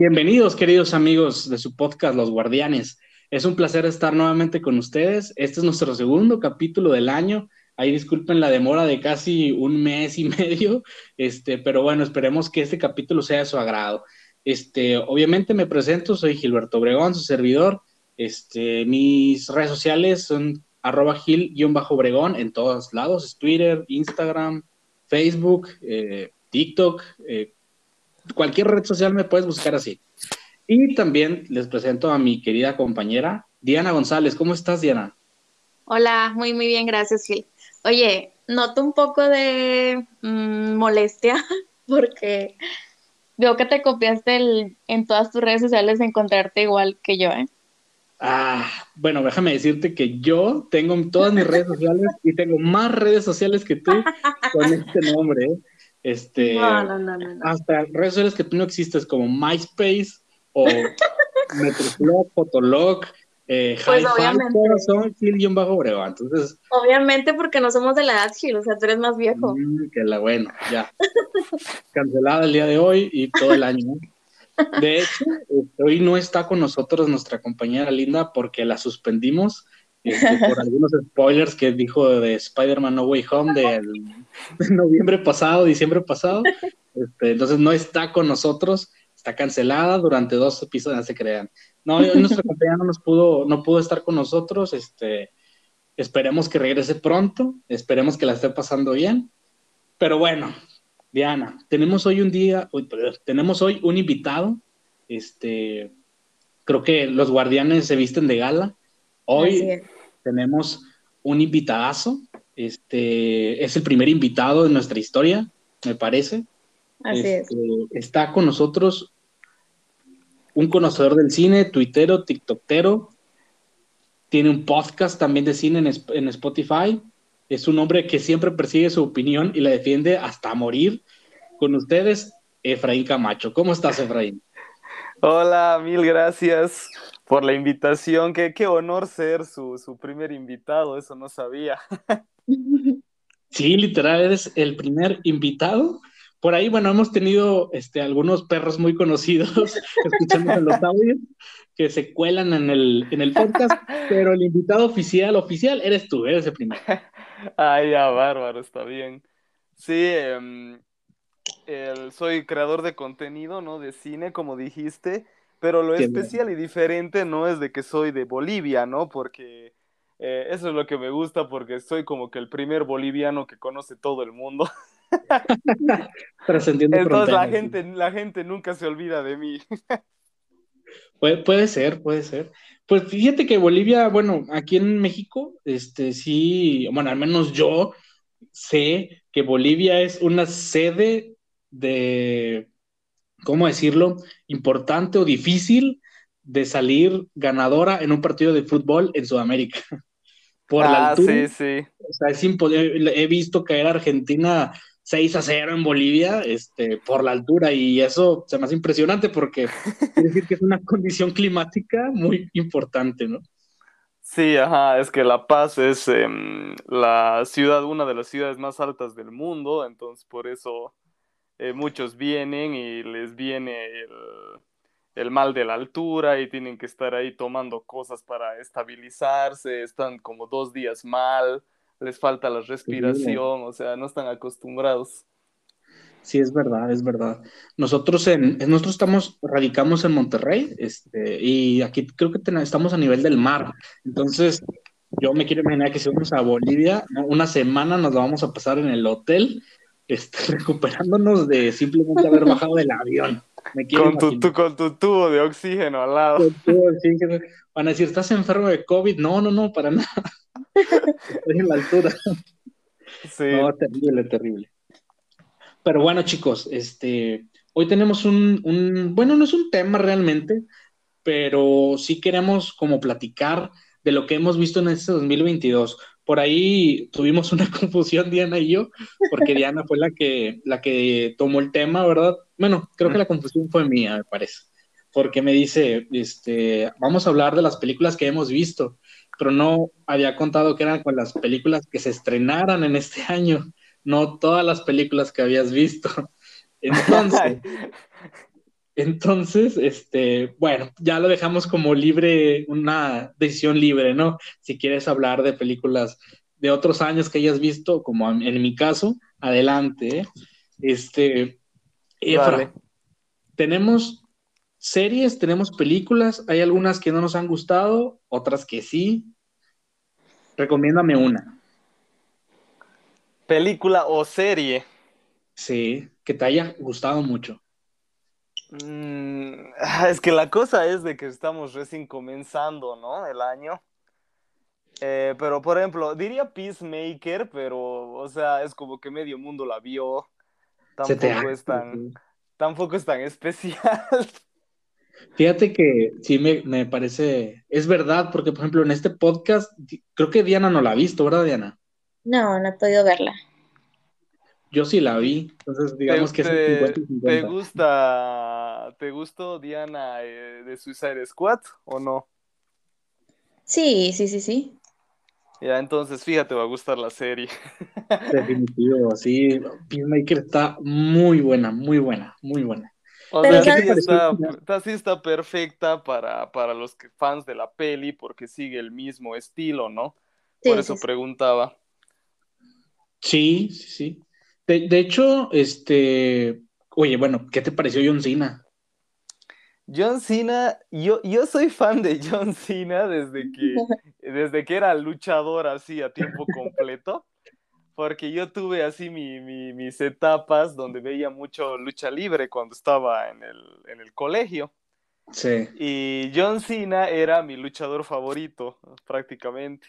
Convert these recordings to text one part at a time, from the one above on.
Bienvenidos, queridos amigos de su podcast Los Guardianes. Es un placer estar nuevamente con ustedes. Este es nuestro segundo capítulo del año. Ahí disculpen la demora de casi un mes y medio, este, pero bueno, esperemos que este capítulo sea de su agrado. Este, obviamente me presento, soy Gilberto Obregón, su servidor. Este, mis redes sociales son arroba gil-obregón en todos lados, Twitter, Instagram, Facebook, eh, TikTok, eh, cualquier red social me puedes buscar así. Y también les presento a mi querida compañera Diana González. ¿Cómo estás, Diana? Hola, muy, muy bien, gracias, Gil. Oye, noto un poco de mm, molestia porque veo que te copiaste el- en todas tus redes sociales de encontrarte igual que yo, ¿eh? Ah, bueno, déjame decirte que yo tengo todas mis redes sociales y tengo más redes sociales que tú con este nombre. ¿eh? Este, No, no, no, no, no. hasta redes sociales que tú no existes como MySpace o Metroflog, Fotolog, eh, Pues, obviamente. son Gil-Obregón. Entonces, Obviamente porque no somos de la edad, Gil, o sea, tú eres más viejo. Mm, que la bueno, ya. Cancelada el día de hoy y todo el año. De hecho, este, hoy no está con nosotros nuestra compañera Linda porque la suspendimos este, por algunos spoilers que dijo de Spider-Man No Way Home del de noviembre pasado, diciembre pasado. Este, entonces no está con nosotros, está cancelada durante dos episodios, no se crean. No, hoy nuestra compañera no nos pudo, no pudo estar con nosotros, este, esperemos que regrese pronto, esperemos que la esté pasando bien. Pero bueno, Diana, tenemos hoy un día, uy, perdón, tenemos hoy un invitado. Este, creo que los guardianes se visten de gala. Hoy tenemos un invitadazo. Este es el primer invitado de nuestra historia, me parece. Así es. Este, Está con nosotros un conocedor del cine, tuitero, tiktokero. Tiene un podcast también de cine en, en Spotify. Es un hombre que siempre persigue su opinión y la defiende hasta morir. Con ustedes, Efraín Camacho. ¿Cómo estás, Efraín? Hola, mil gracias por la invitación. Qué, qué honor ser su, su primer invitado, eso no sabía. Sí, literal, eres el primer invitado. Por ahí, bueno, hemos tenido este, algunos perros muy conocidos escuchando en los audios que se cuelan en el, en el podcast, pero el invitado oficial, oficial, eres tú, eres el primero. Ay, ya, bárbaro, está bien. Sí, em, el- soy creador de contenido, ¿no? De cine, como dijiste, pero lo especial y diferente no es de que soy de Bolivia, ¿no? Porque eh, eso es lo que me gusta, porque soy como que el primer boliviano que conoce todo el mundo. Trascendiendo Entonces la gente, la gente nunca se olvida de mí. Puede, puede ser, puede ser. Pues fíjate que Bolivia, bueno, aquí en México, este sí, bueno, al menos yo sé que Bolivia es una sede de, ¿cómo decirlo? Importante o difícil de salir ganadora en un partido de fútbol en Sudamérica. Por la Ah, altura, sí, sí. o sea, es impo- he visto caer a Argentina 6 a 0 en Bolivia, este, por la altura, y eso se me hace impresionante porque quiere decir que es una condición climática muy importante, ¿no? Sí, ajá, es que La Paz es em, la ciudad, una de las ciudades más altas del mundo, entonces por eso eh, muchos vienen y les viene el, el mal de la altura y tienen que estar ahí tomando cosas para estabilizarse, están como dos días mal, les falta la respiración, o sea, no están acostumbrados. Sí, es verdad, es verdad. Nosotros en, nosotros estamos, radicamos en Monterrey, este, y aquí creo que estamos a nivel del mar. Entonces, yo me quiero imaginar que si vamos a Bolivia, una semana nos la vamos a pasar en el hotel, este, recuperándonos de simplemente haber bajado del avión. con, tu, con tu tubo de oxígeno al lado. Van a decir, ¿estás enfermo de COVID? No, no, no, para nada. Estoy en la altura. Sí. No, terrible, terrible. Pero bueno, chicos, este, hoy tenemos un, un, bueno, no es un tema realmente, pero sí queremos como platicar de lo que hemos visto en este 2022. Por ahí tuvimos una confusión, Diana y yo, porque Diana fue la que, la que tomó el tema, ¿verdad? Bueno, creo que la confusión fue mía, me parece, porque me dice, este, vamos a hablar de las películas que hemos visto, pero no había contado que eran con las películas que se estrenaran en este año no todas las películas que habías visto. Entonces, entonces, este, bueno, ya lo dejamos como libre, una decisión libre, ¿no? Si quieres hablar de películas de otros años que hayas visto, como en mi caso, adelante. ¿eh? Este, Efra, tenemos series, tenemos películas, hay algunas que no nos han gustado, otras que sí. Recomiéndame una película o serie. Sí, que te haya gustado mucho. Mm, es que la cosa es de que estamos recién comenzando, ¿no? El año. Eh, pero, por ejemplo, diría Peacemaker, pero, o sea, es como que medio mundo la vio. Tampoco es tan, tampoco es tan especial. Fíjate que sí me, me, parece, es verdad, porque por ejemplo en este podcast, creo que Diana no la ha visto, ¿verdad, Diana? No, no he podido verla. Yo sí la vi, entonces digamos que te, es ¿Te gusta, te gustó Diana eh, de Suicide Squad o no? Sí, sí, sí, sí. Ya, entonces fíjate, va a gustar la serie. Definitivo, sí. Peacemaker está muy buena, muy buena, muy buena. O sea, sí está, sí está, perfecta para, para los que, fans de la peli porque sigue el mismo estilo, ¿no? Por eso preguntaba. Sí, sí, sí. De, hecho, este, oye, bueno, ¿qué te pareció John Cena? John Cena, yo, yo soy fan de John Cena desde que, desde que era luchador así a tiempo completo, porque yo tuve así mis etapas donde veía mucho lucha libre cuando estaba en el, en el colegio. Sí. Y John Cena era mi luchador favorito, prácticamente.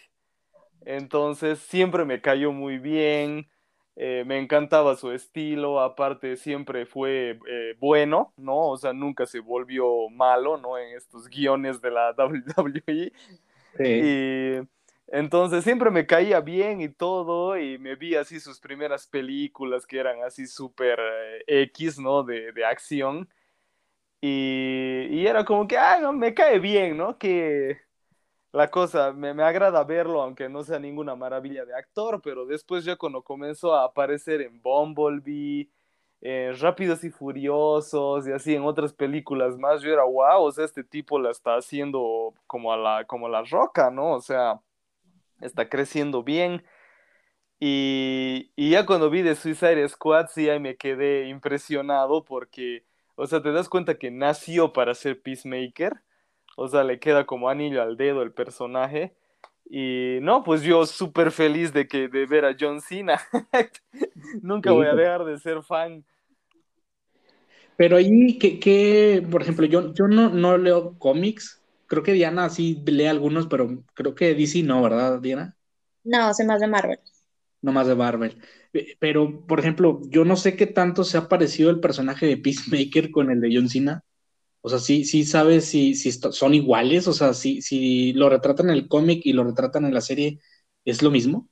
Entonces siempre me cayó muy bien, eh, me encantaba su estilo, aparte siempre fue eh, bueno, ¿no? O sea, nunca se volvió malo, ¿no? En estos guiones de la WWE. Sí. Y entonces siempre me caía bien y todo, y me vi así sus primeras películas que eran así súper eh, X, ¿no? De, de acción. Y, y, era como que, ah, no, me cae bien, ¿no? Que la cosa, me, agrada verlo, aunque no sea ninguna maravilla de actor, pero después ya cuando comenzó a aparecer en Bumblebee, en Rápidos y Furiosos y así en otras películas más, yo era wow, o sea, este tipo la está haciendo como a la, como la roca, ¿no? O sea, está creciendo bien. Y, y ya cuando vi de Suicide Squad, sí, ahí me quedé impresionado porque, o sea, te das cuenta que nació para ser Peacemaker o sea, le queda como anillo al dedo el personaje. Y no, pues yo súper feliz de que de ver a John Cena. Nunca voy a dejar de ser fan. Pero ahí, que, por ejemplo, yo, yo no, no leo cómics. Creo que Diana sí lee algunos, pero creo que DC no, ¿verdad, Diana? No, sé más de Marvel. No más de Marvel. Pero, por ejemplo, yo no sé qué tanto se ha parecido el personaje de Peacemaker con el de John Cena. O sea, sí, sí sabes si, si son iguales, o sea, si, si lo retratan en el cómic y lo retratan en la serie, ¿es lo mismo?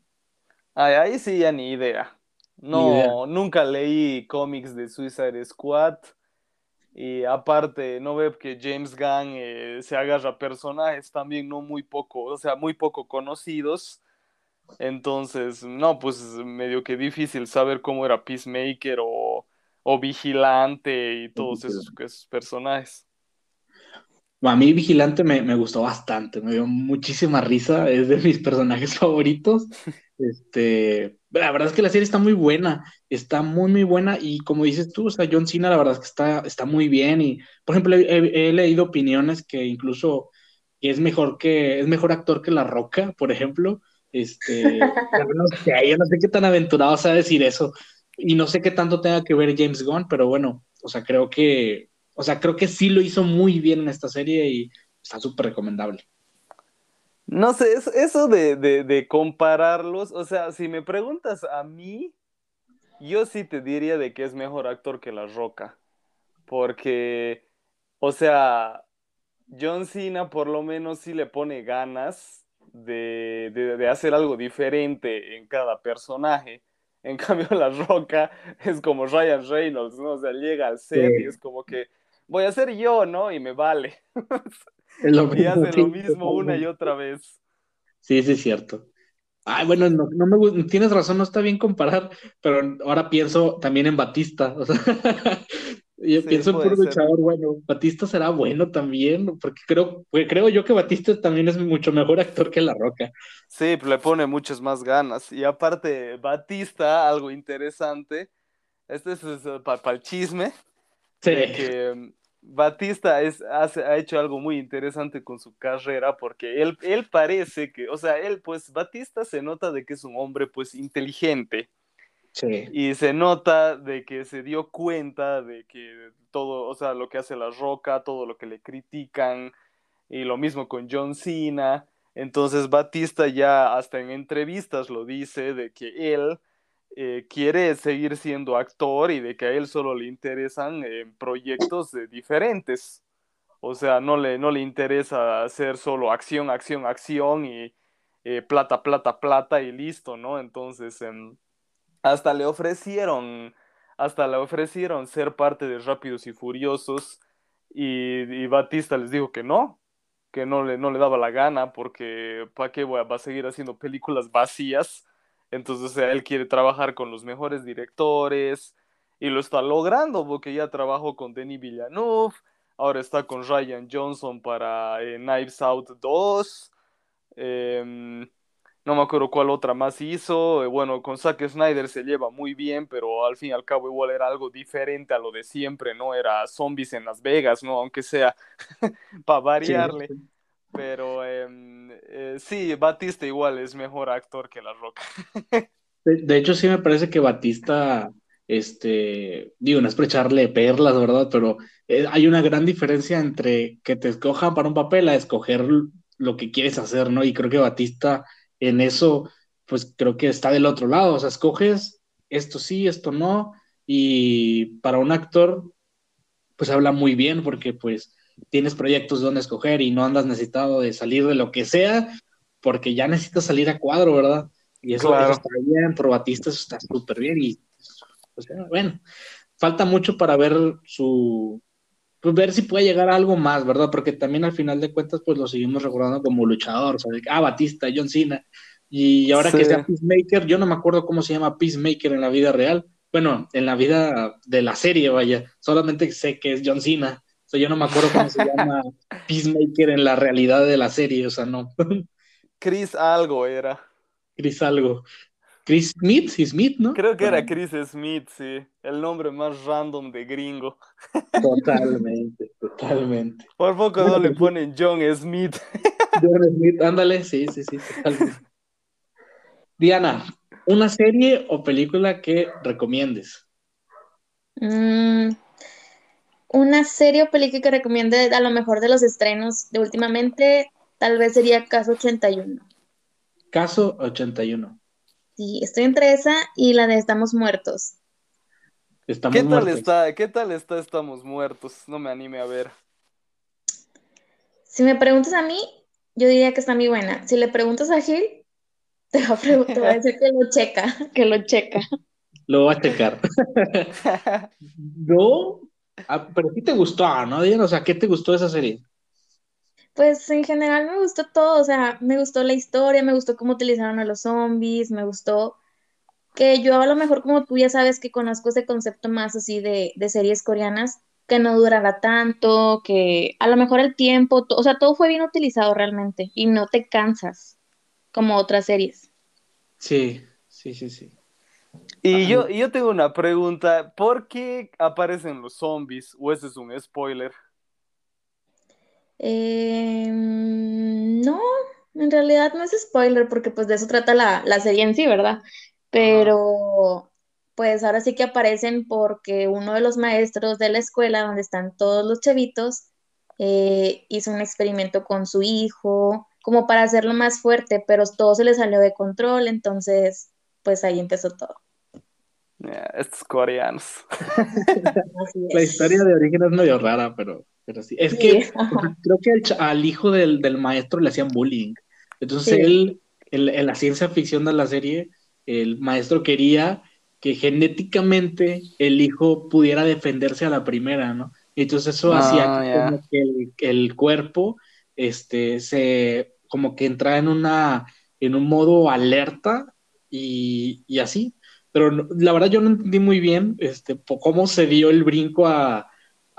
Ay, ahí sí ya ni idea. No, nunca leí cómics de Suicide Squad. Y aparte, no veo que James Gunn eh, se agarra personajes también no muy poco, o sea, muy poco conocidos. Entonces, no, pues medio que difícil saber cómo era Peacemaker o o Vigilante y todos esos, personajes. A mí Vigilante me, me gustó bastante, me dio muchísima risa, es de mis personajes favoritos. Este, la verdad es que la serie está muy buena, está muy, muy buena y como dices tú, o sea, John Cena la verdad es que está, está muy bien y, por ejemplo, he, he leído opiniones que incluso es mejor que, es mejor actor que La Roca, por ejemplo. Este, no sé, yo no sé qué tan aventurado sea decir eso y no sé qué tanto tenga que ver James Gunn, pero bueno, o sea, creo que, o sea, creo que sí lo hizo muy bien en esta serie y está súper recomendable. No sé, eso de, de, compararlos, o sea, si me preguntas a mí, yo sí te diría de que es mejor actor que La Roca, porque, o sea, John Cena por lo menos sí le pone ganas de, de, hacer algo diferente en cada personaje. En cambio, La Roca es como Ryan Reynolds, ¿no? O sea, llega al set y es como que voy a ser yo, ¿no? Y me vale. y hace lo mismo una y otra vez. Sí, sí, es cierto. Ay, bueno, no, no me tienes razón, no está bien comparar, pero ahora pienso también en Batista. O sea, yo pienso en puro luchador, bueno, Batista será bueno también, porque creo, creo yo que Batista también es mucho mejor actor que La Roca. Sí, le pone muchas más ganas. Y aparte, Batista, algo interesante, este es, para el chisme, sí. que Batista es, ha hecho algo muy interesante con su carrera porque él, él parece que, o sea, él pues Batista se nota de que es un hombre pues inteligente. Y se nota de que se dio cuenta de que todo, o sea, lo que hace la roca, todo lo que le critican, y lo mismo con John Cena. Entonces Batista ya hasta en entrevistas lo dice de que él eh, quiere seguir siendo actor y de que a él solo le interesan eh, proyectos diferentes. O sea, no le, no le interesa hacer solo acción, acción, acción y eh, plata, plata, plata y listo, ¿no? Entonces, em, hasta le ofrecieron, hasta le ofrecieron ser parte de Rápidos y Furiosos y, Batista les dijo que no, que no le, no le daba la gana porque ¿para qué va a seguir haciendo películas vacías? Entonces, él quiere trabajar con los mejores directores y lo está logrando porque ya trabajó con Denis Villeneuve, ahora está con Ryan Johnson para eh, Knives Out 2. Em, no me acuerdo cuál otra más hizo. Eh, bueno, con Zack Snyder se lleva muy bien, pero al fin y al cabo igual era algo diferente a lo de siempre, ¿no? Era zombies en Las Vegas, ¿no? Aunque sea para variarle. Pero em, eh, sí, Batista igual es mejor actor que La Roca. de, hecho, sí me parece que Batista, este, digo, no es echarle perlas, ¿verdad? Pero eh, hay una gran diferencia entre que te escojan para un papel a escoger lo que quieres hacer, ¿no? Y creo que Batista en eso, pues creo que está del otro lado, o sea, escoges esto sí, esto no, y para un actor, pues habla muy bien porque pues tienes proyectos donde escoger y no andas necesitado de salir de lo que sea, porque ya necesitas salir a cuadro, ¿verdad? Y eso, está bien, por Batista eso está súper bien y, pues, bueno, falta mucho para ver su, pues ver si puede llegar a algo más, ¿verdad? Porque también al final de cuentas, pues lo seguimos recordando como luchador, o sea, ah, Batista, John Cena, y ahora que sea Peacemaker, yo no me acuerdo cómo se llama Peacemaker en la vida real, bueno, en la vida de la serie, vaya, solamente sé que es John Cena, o sea, yo no me acuerdo cómo se llama Peacemaker en la realidad de la serie, o sea, no. Chris algo era. Chris algo. Chris Smith, Smith, ¿no? Creo que era Chris Smith, sí. El nombre más random de gringo. Totalmente, totalmente. Por poco no le pues, ponen John Smith. John Smith, ándale, sí, sí, sí, totalmente. Diana, ¿una serie o película que recomiendes? Mmm una serie o película que recomiende a lo mejor de los estrenos de últimamente, tal vez sería Caso 81. Caso 81. Sí, estoy entre esa y la de Estamos Muertos. Estamos ¿Qué tal está? ¿Qué tal está Estamos Muertos? No me anime a ver. Si me preguntas a mí, yo diría que está muy buena. Si le preguntas a Gil, te va a, te va a decir que lo checa, que lo checa. Lo va a checar. no, Ah, pero ¿qué te gustó, no? O sea, ¿qué te gustó de esa serie? Pues en general me gustó todo, o sea, me gustó la historia, me gustó cómo utilizaron a los zombies, me gustó que yo a lo mejor como tú ya sabes que conozco ese concepto más así de, series coreanas, que no durara tanto, que a lo mejor el tiempo, o sea, todo fue bien utilizado realmente y no te cansas como otras series. Sí, sí, sí, sí. Y yo, y yo tengo una pregunta, ¿por qué aparecen los zombies? ¿O ese es un spoiler? Em, no, en realidad no es spoiler porque pues de eso trata la, la serie en sí, ¿verdad? Pero pues ahora sí que aparecen porque uno de los maestros de la escuela donde están todos los chavitos eh, hizo un experimento con su hijo como para hacerlo más fuerte, pero todo se le salió de control, entonces pues ahí empezó todo. Ya, estos coreanos. La historia de origen es medio rara, pero, pero sí. Es Sí, que creo que al, hijo del, del maestro le hacían bullying. Entonces Sí. él, en, en la ciencia ficción de la serie, el maestro quería que genéticamente el hijo pudiera defenderse a la primera, ¿no? Entonces eso Ah, hacía que, ya. como que el, el cuerpo este, se, como que entrara en una, en un modo alerta y, y así. Pero la verdad yo no entendí muy bien este, cómo se dio el brinco a,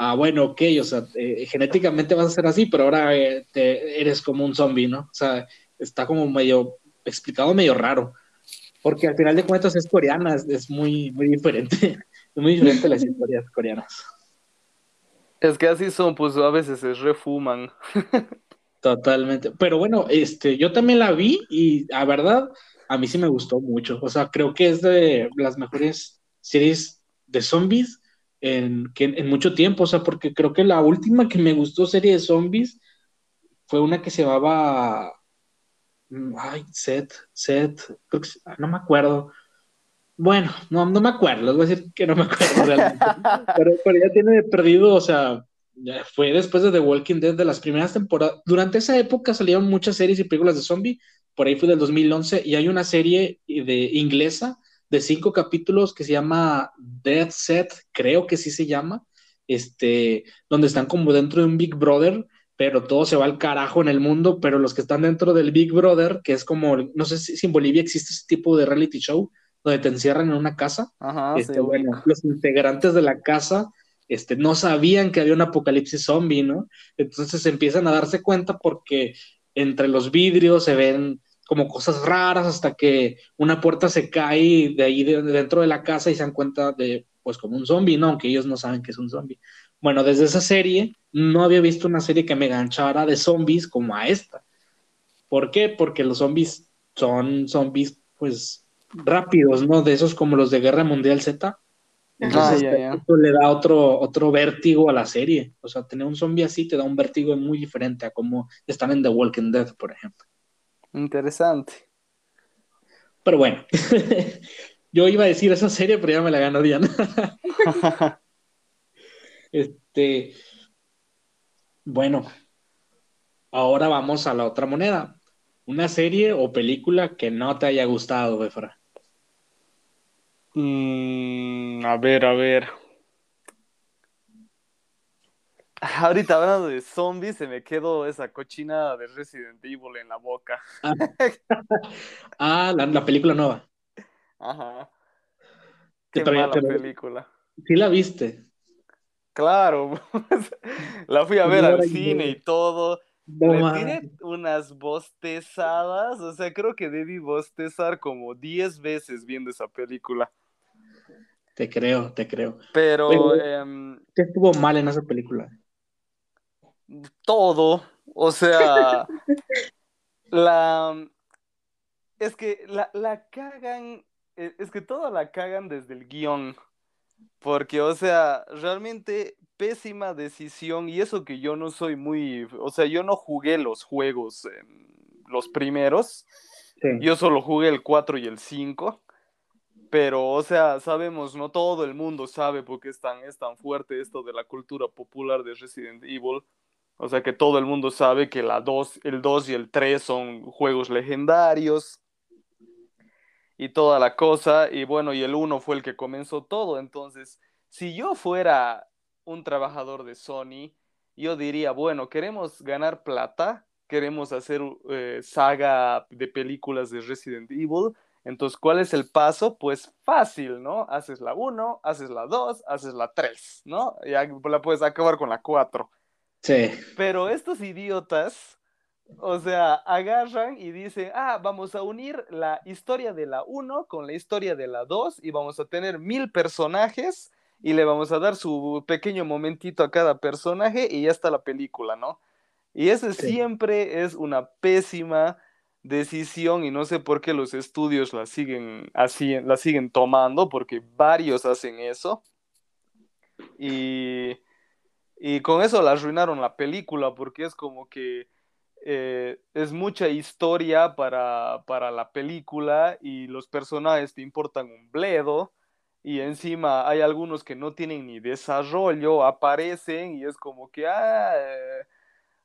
a, bueno, ok, o sea, eh, genéticamente vas a ser así, pero ahora eh, te- eres como un zombie, ¿no? O sea, está como medio explicado medio raro, porque al final de cuentas es coreana, es, es muy, muy diferente, es muy diferente las historias coreanas. Es que así son, pues a veces se refuman. Totalmente. Pero bueno, este, yo también la vi y la verdad, a mí sí me gustó mucho. O sea, creo que es de las mejores series de zombies en, que, en mucho tiempo. O sea, porque creo que la última que me gustó serie de zombies fue una que se llamaba. mm, Ay, Seth, Seth, creo que se- no me acuerdo. Bueno, no, no me acuerdo, les voy a decir que no me acuerdo realmente. Pero, pero ya tiene perdido, o sea, fue después de The Walking Dead de las primeras temporadas. Durante esa época salieron muchas series y películas de zombie, por ahí fue del 2011, y hay una serie de inglesa de cinco capítulos que se llama Dead Set, creo que sí se llama, este, donde están como dentro de un Big Brother, pero todo se va al carajo en el mundo, pero los que están dentro del Big Brother, que es como, no sé si, en Bolivia existe ese tipo de reality show, donde te encierran en una casa, Ajá, este, sí, bueno, los integrantes de la casa este, no sabían que había un apocalipsis zombie, ¿no? Entonces empiezan a darse cuenta porque entre los vidrios se ven como cosas raras hasta que una puerta se cae de ahí de, dentro de la casa y se dan cuenta de, pues como un zombie, ¿no? Aunque ellos no saben que es un zombie. Bueno, desde esa serie no había visto una serie que me ganchara de zombies como a esta. ¿Por qué? Porque los zombies son zombies, pues, rápidos, ¿no? De esos como los de Guerra Mundial Z. Entonces, Ah, le da otro, otro vértigo a la serie. O sea, tener un zombie así te da un vértigo muy diferente a como están en The Walking Dead, por ejemplo. Interesante. Pero bueno, yo iba a decir esa serie, pero ya me la ganó Diana. Este, bueno, ahora vamos a la otra moneda. Una serie o película que no te haya gustado, Befra. Mm, a ver, a ver. Ahorita hablando de zombies, se me quedó esa cochinada de Resident Evil en la boca. Ah, la, la película nueva. Ajá. Qué todavía mala película. Sí la viste. Claro, la fui a ver al cine y todo. No Le tiré unas bostezadas, o sea, creo que debí bostezar como 10 veces viendo esa película. Te creo, te creo. Pero Oye, em, ¿Qué estuvo mal en esa película? Todo, o sea, la es que la, la cagan, e- es que todo la cagan desde el guion, porque, o sea, realmente pésima decisión, y eso que yo no soy muy, o sea, yo no jugué los juegos, los primeros, Sí. yo solo jugué el 4 y el 5. Pero, o sea, sabemos, no todo el mundo sabe por qué es tan, es tan fuerte esto de la cultura popular de Resident Evil. O sea, que todo el mundo sabe que la 2, el 2 y el 3 son juegos legendarios y toda la cosa. Y bueno, y el 1 fue el que comenzó todo. Entonces, si yo fuera un trabajador de Sony, yo diría, bueno, queremos ganar plata, queremos hacer eh, saga de películas de Resident Evil Entonces, ¿cuál es el paso? Pues fácil, ¿no? Haces la 1, haces la 2, haces la 3, ¿no? Ya la puedes acabar con la 4. Sí. Pero estos idiotas, o sea, agarran y dicen, ah, vamos a unir la historia de la 1 con la historia de la 2 y vamos a tener mil personajes y le vamos a dar su pequeño momentito a cada personaje y ya está la película, ¿no? Y ese Sí. siempre es una pésima decisión y no sé por qué los estudios la siguen así, la siguen tomando, porque varios hacen eso. Y, y con eso la arruinaron la película, porque es como que eh, es mucha historia para, para la película y los personajes te importan un bledo. Y encima hay algunos que no tienen ni desarrollo, aparecen y es como que, ah,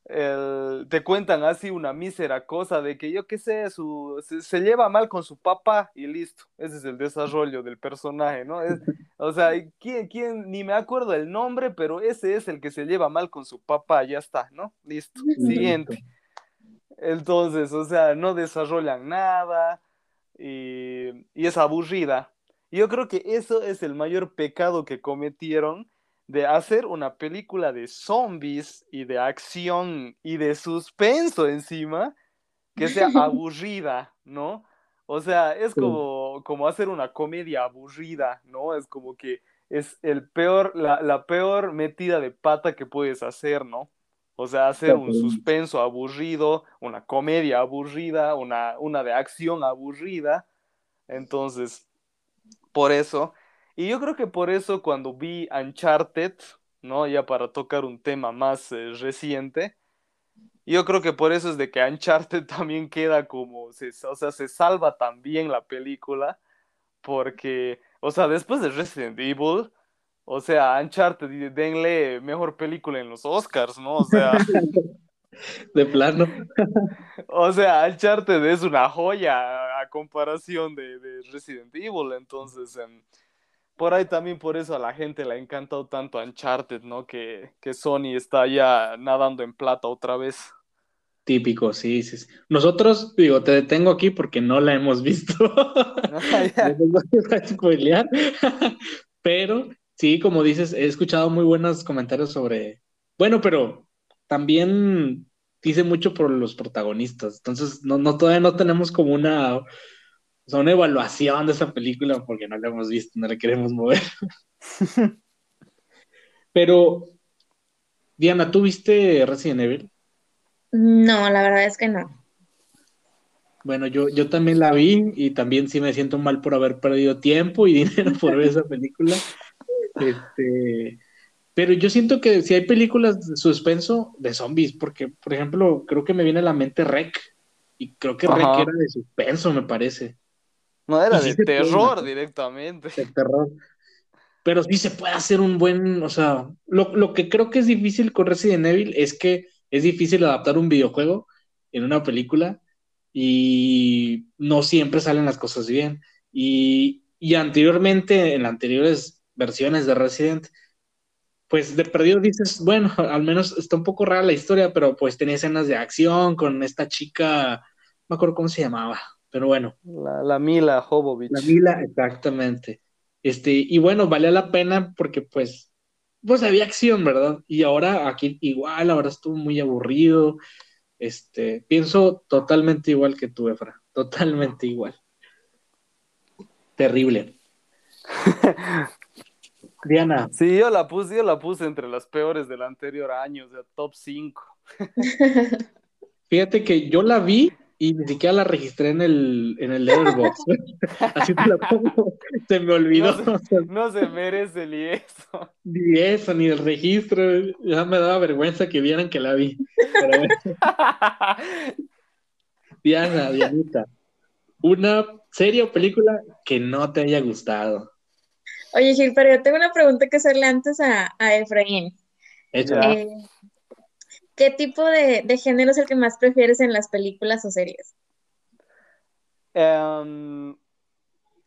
el- te cuentan así una mísera cosa de que yo qué sé, su, se, se lleva mal con su papá y listo. Ese es el desarrollo del personaje, ¿no? Es- o sea, ¿quién, quién? Ni me acuerdo el nombre, pero ese es el que se lleva mal con su papá, ya está, ¿no? Listo. Siguiente. Entonces, o sea, no desarrollan nada y, y es aburrida. Yo creo que eso es el mayor pecado que cometieron de hacer una película de zombies y de acción y de suspenso encima que sea aburrida, ¿no? O sea, es como, como hacer una comedia aburrida, ¿no? Es como que es el peor, la, la peor metida de pata que puedes hacer, ¿no? O sea, hacer un suspenso aburrido, una comedia aburrida, una, una de acción aburrida. Entonces, por eso. Y yo creo que por eso cuando vi Uncharted, ¿no? Ya para tocar un tema más eh, reciente, yo creo que por eso es de que Uncharted también queda como, se, o sea, se salva también la película, porque, o sea, después de Resident Evil, o sea, Uncharted, denle mejor película en los Oscars, ¿no? O sea, De plano. o sea, Uncharted es una joya a, comparación de, de Resident Evil, entonces, em, por ahí también por eso a la gente le ha encantado tanto Uncharted, ¿no? Que, que Sony está ya nadando en plata otra vez. Típico, sí, sí, sí. Nosotros, digo, te detengo aquí porque no la hemos visto. Ya. No nos voy a spoilear. Pero sí, como dices, he escuchado muy buenos comentarios sobre. Bueno, pero también dice mucho por los protagonistas. Entonces, no, no todavía no tenemos como una, o sea, una evaluación de esa película porque no la hemos visto, no la queremos mover. Pero, Diana, ¿tú viste Resident Evil? No, la verdad es que no. Bueno, yo, yo también la vi y también sí me siento mal por haber perdido tiempo y dinero por ver esa película. Este, pero yo siento que si hay películas de suspenso de zombies, porque, por ejemplo, creo que me viene a la mente Rec, y creo que Rec Ajá. era de suspenso, me parece, No era sí de puede terror directamente. de terror. Pero sí se puede hacer un buen, o sea, lo, lo que creo que es difícil con Resident Evil es que es difícil adaptar un videojuego en una película y no siempre salen las cosas bien. Y, y anteriormente, en las anteriores versiones de Resident, pues de perdido dices, bueno, al menos está un poco rara la historia, pero pues tenía escenas de acción con esta chica, no me acuerdo cómo se llamaba, pero bueno. La, la Mila Jovovich. La Mila, exactamente. Este, y bueno, valía la pena porque pues, pues había acción, ¿verdad? Y ahora aquí igual, ahora estuvo muy aburrido. Este, pienso totalmente igual que tú, Efra, totalmente igual. Terrible. Diana, Sí, yo la puse, yo la puse entre las peores del anterior año, o sea, top 5. fíjate que yo la vi y ni siquiera la registré en el, en el Letterboxd. Así te la pongo. Se me olvidó. No No se merece ni eso. Ni eso, ni el registro. Ya me daba vergüenza que vieran que la vi. Pero Diana, Dianita, una serie o película que no te haya gustado. Oye, Gil, pero yo tengo una pregunta que hacerle antes a, a Efraín. Eh, ¿qué tipo de, de género es el que más prefieres en las películas o series? Em,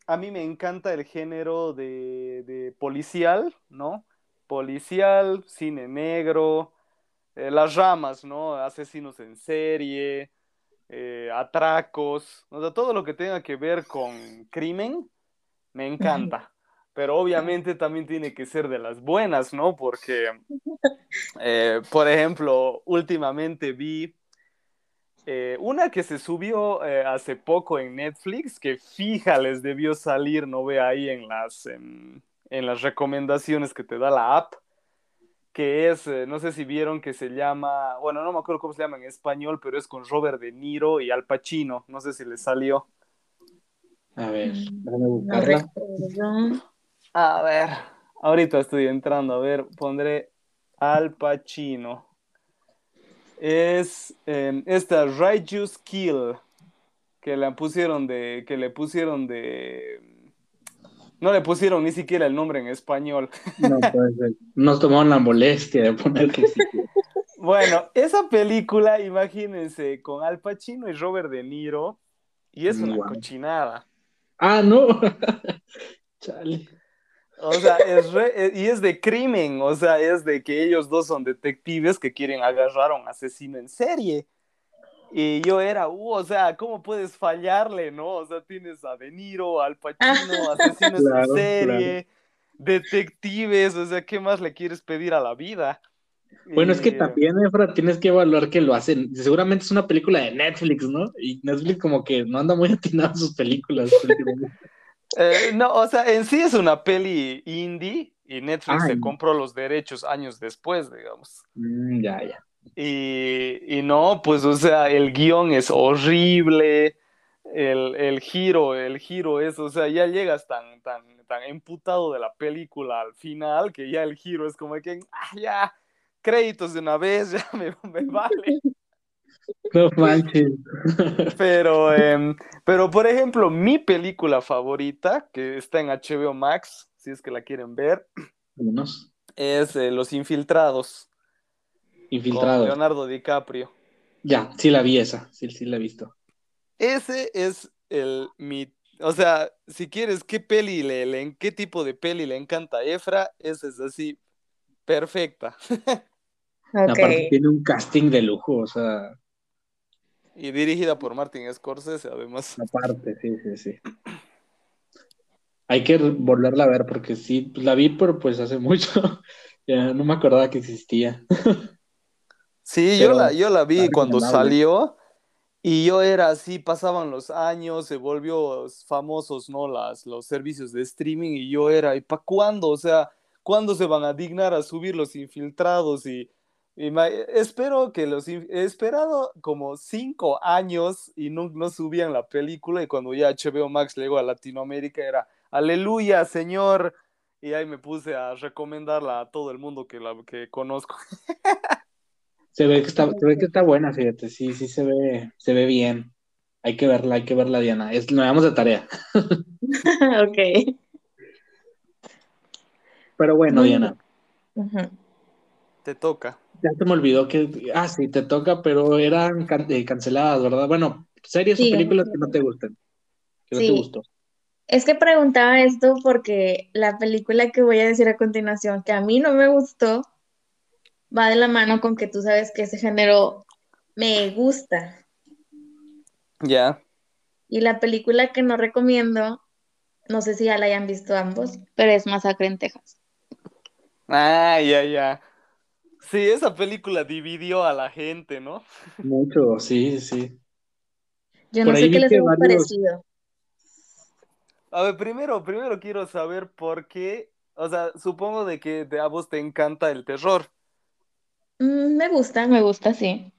a mí me encanta el género de, de policial, ¿no? Policial, cine negro, eh, las ramas, ¿no? Asesinos en serie, eh, atracos, o sea, todo lo que tenga que ver con crimen, me encanta. Pero obviamente también tiene que ser de las buenas, ¿no? Porque, eh, por ejemplo, últimamente vi eh, una que se subió eh, hace poco en Netflix, que fija les debió salir, no ve ahí en las, en, en las recomendaciones que te da la app, que es, eh, no sé si vieron que se llama, bueno, no me acuerdo cómo se llama en español, pero es con Robert De Niro y Al Pacino, no sé si les salió. A ver, déjame No buscarla. A ver, ahorita estoy entrando, a ver, pondré Al Pacino. Es eh, esta Righteous Kill, que la pusieron de, que le pusieron de, no le pusieron ni siquiera el nombre en español. No puede ser. Nos tomaron la molestia de ponerle. Bueno, esa película, imagínense, con Al Pacino y Robert De Niro, y es una Guau. cochinada. Ah, no. Chale. O sea, es re- eh, y es de crimen, o sea, es de que ellos dos son detectives que quieren agarrar a un asesino en serie. Y yo era, uh, o sea, ¿cómo puedes fallarle, no? O sea, tienes a De Niro, Al Pacino, asesinos Claro, en serie, detectives, o sea, ¿qué más le quieres pedir a la vida? Bueno, es que Y, también, Efra, tienes que evaluar que lo hacen. Seguramente es una película de Netflix, ¿no? Y Netflix como que no anda muy atinado a sus películas. Eh, no, o sea, en sí es una peli indie y Netflix Ay. se compró los derechos años después, digamos. Mm, ya, ya. Y, y no, pues, o sea, el guion es horrible, el, el giro, el giro es, o sea, ya llegas tan, tan, tan emputado de la película al final que ya el giro es como que, ah, ya, créditos de una vez, ya me, me vale. No manches. Pero, em, pero, por ejemplo, mi película favorita, que está en HBO Max, si es que la quieren ver, Unos es eh, Los Infiltrados, con infiltrados. Leonardo DiCaprio. Ya, sí la vi esa. Sí, sí la he visto. Ese es el mi, o sea, si quieres qué peli le, le- qué tipo de peli le encanta a Efra, esa es así perfecta. Aparte Ok. tiene un casting de lujo, o sea, Y dirigida por Martin Scorsese, además. aparte, sí, sí, sí. Hay que volverla a ver porque sí, la vi, pero pues hace mucho. Ya no me acordaba que existía. Sí, Pero yo la, yo la vi cuando salió y yo era así, pasaban los años, se volvió famosos, ¿no? Las, los servicios de streaming y yo era, ¿y para cuándo? O sea, ¿cuándo se van a dignar a subir los infiltrados? Y, espero que los... He esperado como cinco años y no, no subían la película y cuando ya HBO Max llegó a Latinoamérica era, aleluya, señor. Y ahí me puse a recomendarla a todo el mundo que, la, que conozco. Se ve que está, se ve que está buena, fíjate, sí, sí se ve, se ve bien. Hay que verla, hay que verla, Diana. Es, nos damos de tarea. Ok. Pero bueno, Diana. Te toca. Ya se me olvidó que, ah, sí, te toca, pero eran can- eh, canceladas, ¿verdad? Bueno, series Sí, o películas que no te gusten, que no te gustó. Es que preguntaba esto porque la película que voy a decir a continuación, que a mí no me gustó, va de la mano con que tú sabes que ese género me gusta. Ya. Y la película que no recomiendo, no sé si ya la hayan visto ambos, pero es Masacre en Texas. Ah, ya, ya. Sí, esa película dividió a la gente, ¿no? Mucho, sí, sí. Yo no sé qué les varios- parecido. A ver, primero, primero quiero saber por qué, o sea, supongo de que de a vos te encanta el terror. Mm, me gusta, me gusta, sí.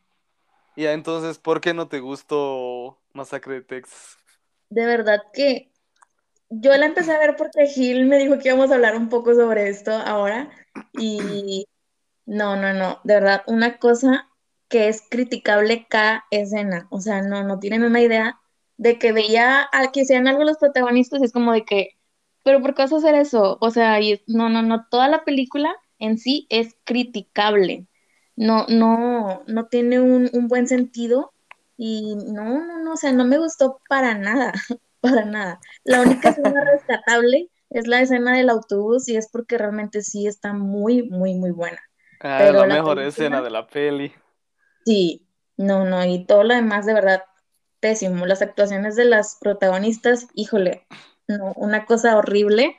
Y entonces, ¿por qué no te gustó Masacre de Texas? De verdad que yo la empecé a ver porque Gil me dijo que íbamos a hablar un poco sobre esto ahora y no, no, no, de verdad, una cosa que es criticable cada escena, o sea, no, no tienen una idea de que veía a que sean algo los protagonistas y es como de que, pero ¿por qué vas a hacer eso? O sea, y es- no, no, no, toda la película en sí es criticable, no, no, no tiene un, un buen sentido y no, no, no, o sea, no me gustó para nada, para nada. La única escena rescatable es la escena del autobús y es porque realmente sí está muy, muy, muy buena. Ah, Pero la la mejor película- escena de la peli. Sí, no, no, y todo lo demás de verdad pésimo. Las actuaciones de las protagonistas, híjole, no, una cosa horrible.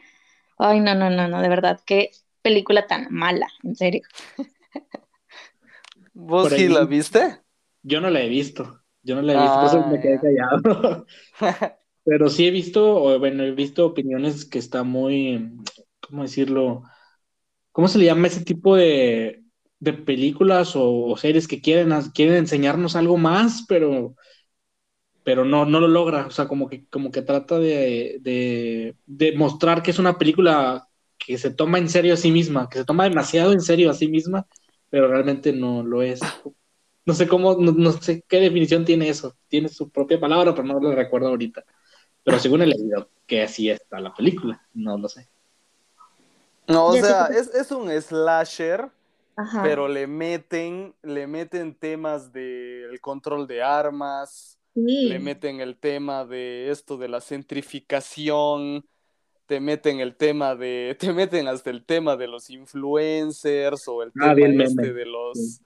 Ay, no, no, no, no, de verdad, qué película tan mala, en serio. ¿Vos sí la viste? Yo no la he visto, yo no la he visto, por eso Ah, me quedé callado. Pero sí he visto, o bueno, he visto opiniones que está muy, ¿cómo decirlo? ¿Cómo se le llama ese tipo de, de películas o, series que quieren, quieren enseñarnos algo más, pero, pero no, no lo logra? O sea, como que, como que trata de, de, de mostrar que es una película que se toma en serio a sí misma, que se toma demasiado en serio a sí misma, pero realmente no lo es. No sé cómo, no, no sé qué definición tiene eso. Tiene su propia palabra, pero no lo recuerdo ahorita. Pero según he leído que así está la película, no lo sé. No, o sea, que- es, es un slasher, Ajá. pero le meten, le meten temas del control de armas, Sí. le meten el tema de esto de la centrificación, te meten el tema de, te meten hasta el tema de los influencers o el Ah, tema este de los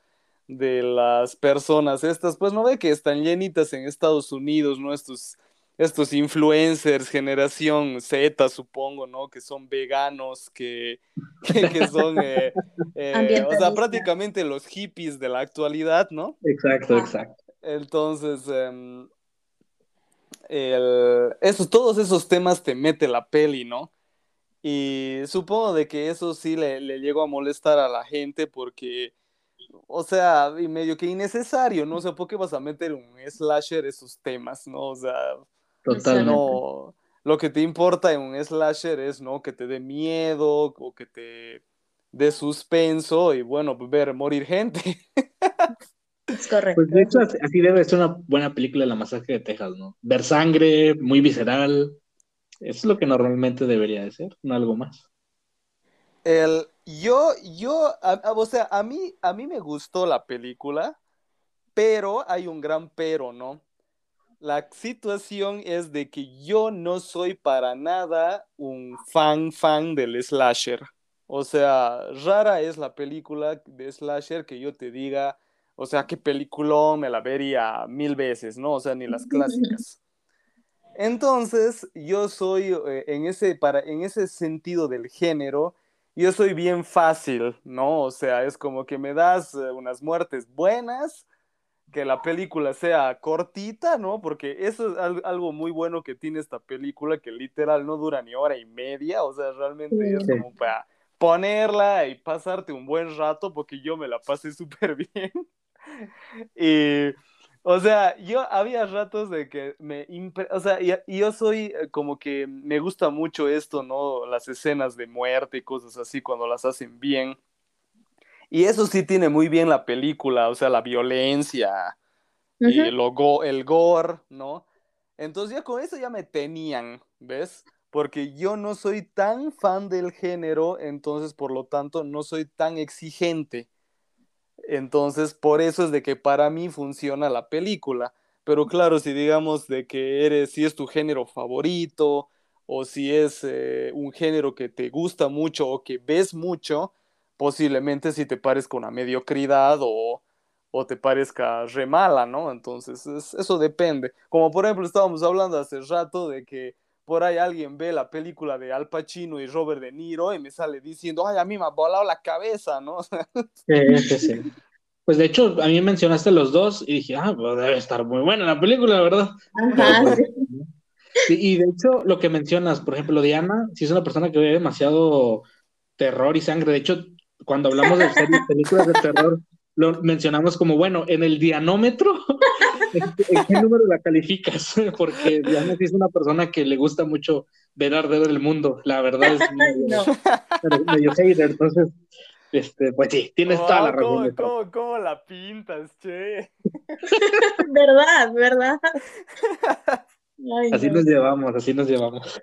de las personas estas, pues no ve que están llenitas en Estados Unidos, ¿no? Estos, estos influencers, generación Z, supongo, ¿no? Que son veganos, que, que, que son, eh, eh, o sea, prácticamente los hippies de la actualidad, ¿no? Exacto, Ah. exacto. Entonces, em, el- esos, todos esos temas te mete la peli, ¿no? Y supongo de que eso sí le, le llegó a molestar a la gente porque, o sea, y medio que innecesario, ¿no? O sea, ¿por qué vas a meter un slasher esos temas, ¿no? O sea, Totalmente. no, lo que te importa en un slasher es, ¿no? Que te dé miedo o que te dé suspenso y, bueno, ver morir gente. Es correcto. Pues de hecho, así, debe ser una buena película de la masacre de Texas, ¿no? Ver sangre, muy visceral. Eso es lo que normalmente debería de ser, no algo más. El, yo, yo, a- a- o sea, a mí, a mí me gustó la película, pero hay un gran pero, ¿no? La situación es de que yo no soy para nada un fan, fan del slasher. O sea, rara es la película de slasher que yo te diga, o sea, qué peliculón me la vería mil veces, ¿no? O sea, ni las clásicas. Entonces, yo soy eh, en ese, para, en ese sentido del género, yo soy bien fácil, ¿no? O sea, es como que me das eh, unas muertes buenas, que la película sea cortita, ¿no? Porque eso es al- algo muy bueno que tiene esta película, que literal no dura ni hora y media, o sea, realmente es como para ponerla y pasarte un buen rato, porque yo me la pasé súper bien. Y, o sea, yo había ratos de que me, o sea, y, y yo soy eh, como que me gusta mucho esto, ¿no? Las escenas de muerte y cosas así cuando las hacen bien. Y eso sí tiene muy bien la película, o sea, la violencia y Ujú. lo go- el gore, ¿no? Entonces ya con eso ya me tenían, ¿ves? Porque yo no soy tan fan del género, entonces por lo tanto no soy tan exigente. Entonces por eso es de que para mí funciona la película. Pero claro, si digamos de que eres, si es tu género favorito, o si es eh, un género que te gusta mucho o que ves mucho, posiblemente si te parezca una mediocridad o, o te parezca re mala, ¿no? Entonces, es- eso depende. Como por ejemplo, estábamos hablando hace rato de que por ahí alguien ve la película de Al Pacino y Robert De Niro y me sale diciendo, ay, a mí me ha volado la cabeza, ¿no? Sí, sí, sí. Pues de hecho, a mí mencionaste los dos y dije, ah, pues debe estar muy buena la película, ¿verdad? Ajá, pues, sí. Sí, y de hecho, lo que mencionas, por ejemplo, Diana, sí es una persona que ve demasiado terror y sangre. De hecho, cuando hablamos de series, películas de terror, lo mencionamos como, bueno, en el dianómetro, ¿en qué, número la calificas? Porque Diana es una persona que le gusta mucho ver arder el mundo. La verdad es medio, No. medio hater, entonces, este, pues sí, tienes toda la Oh, ¿cómo, razón. Neto. cómo- cómo la pintas, che? ¿Verdad? ¿Verdad? Ay, Así no. nos llevamos, así nos llevamos.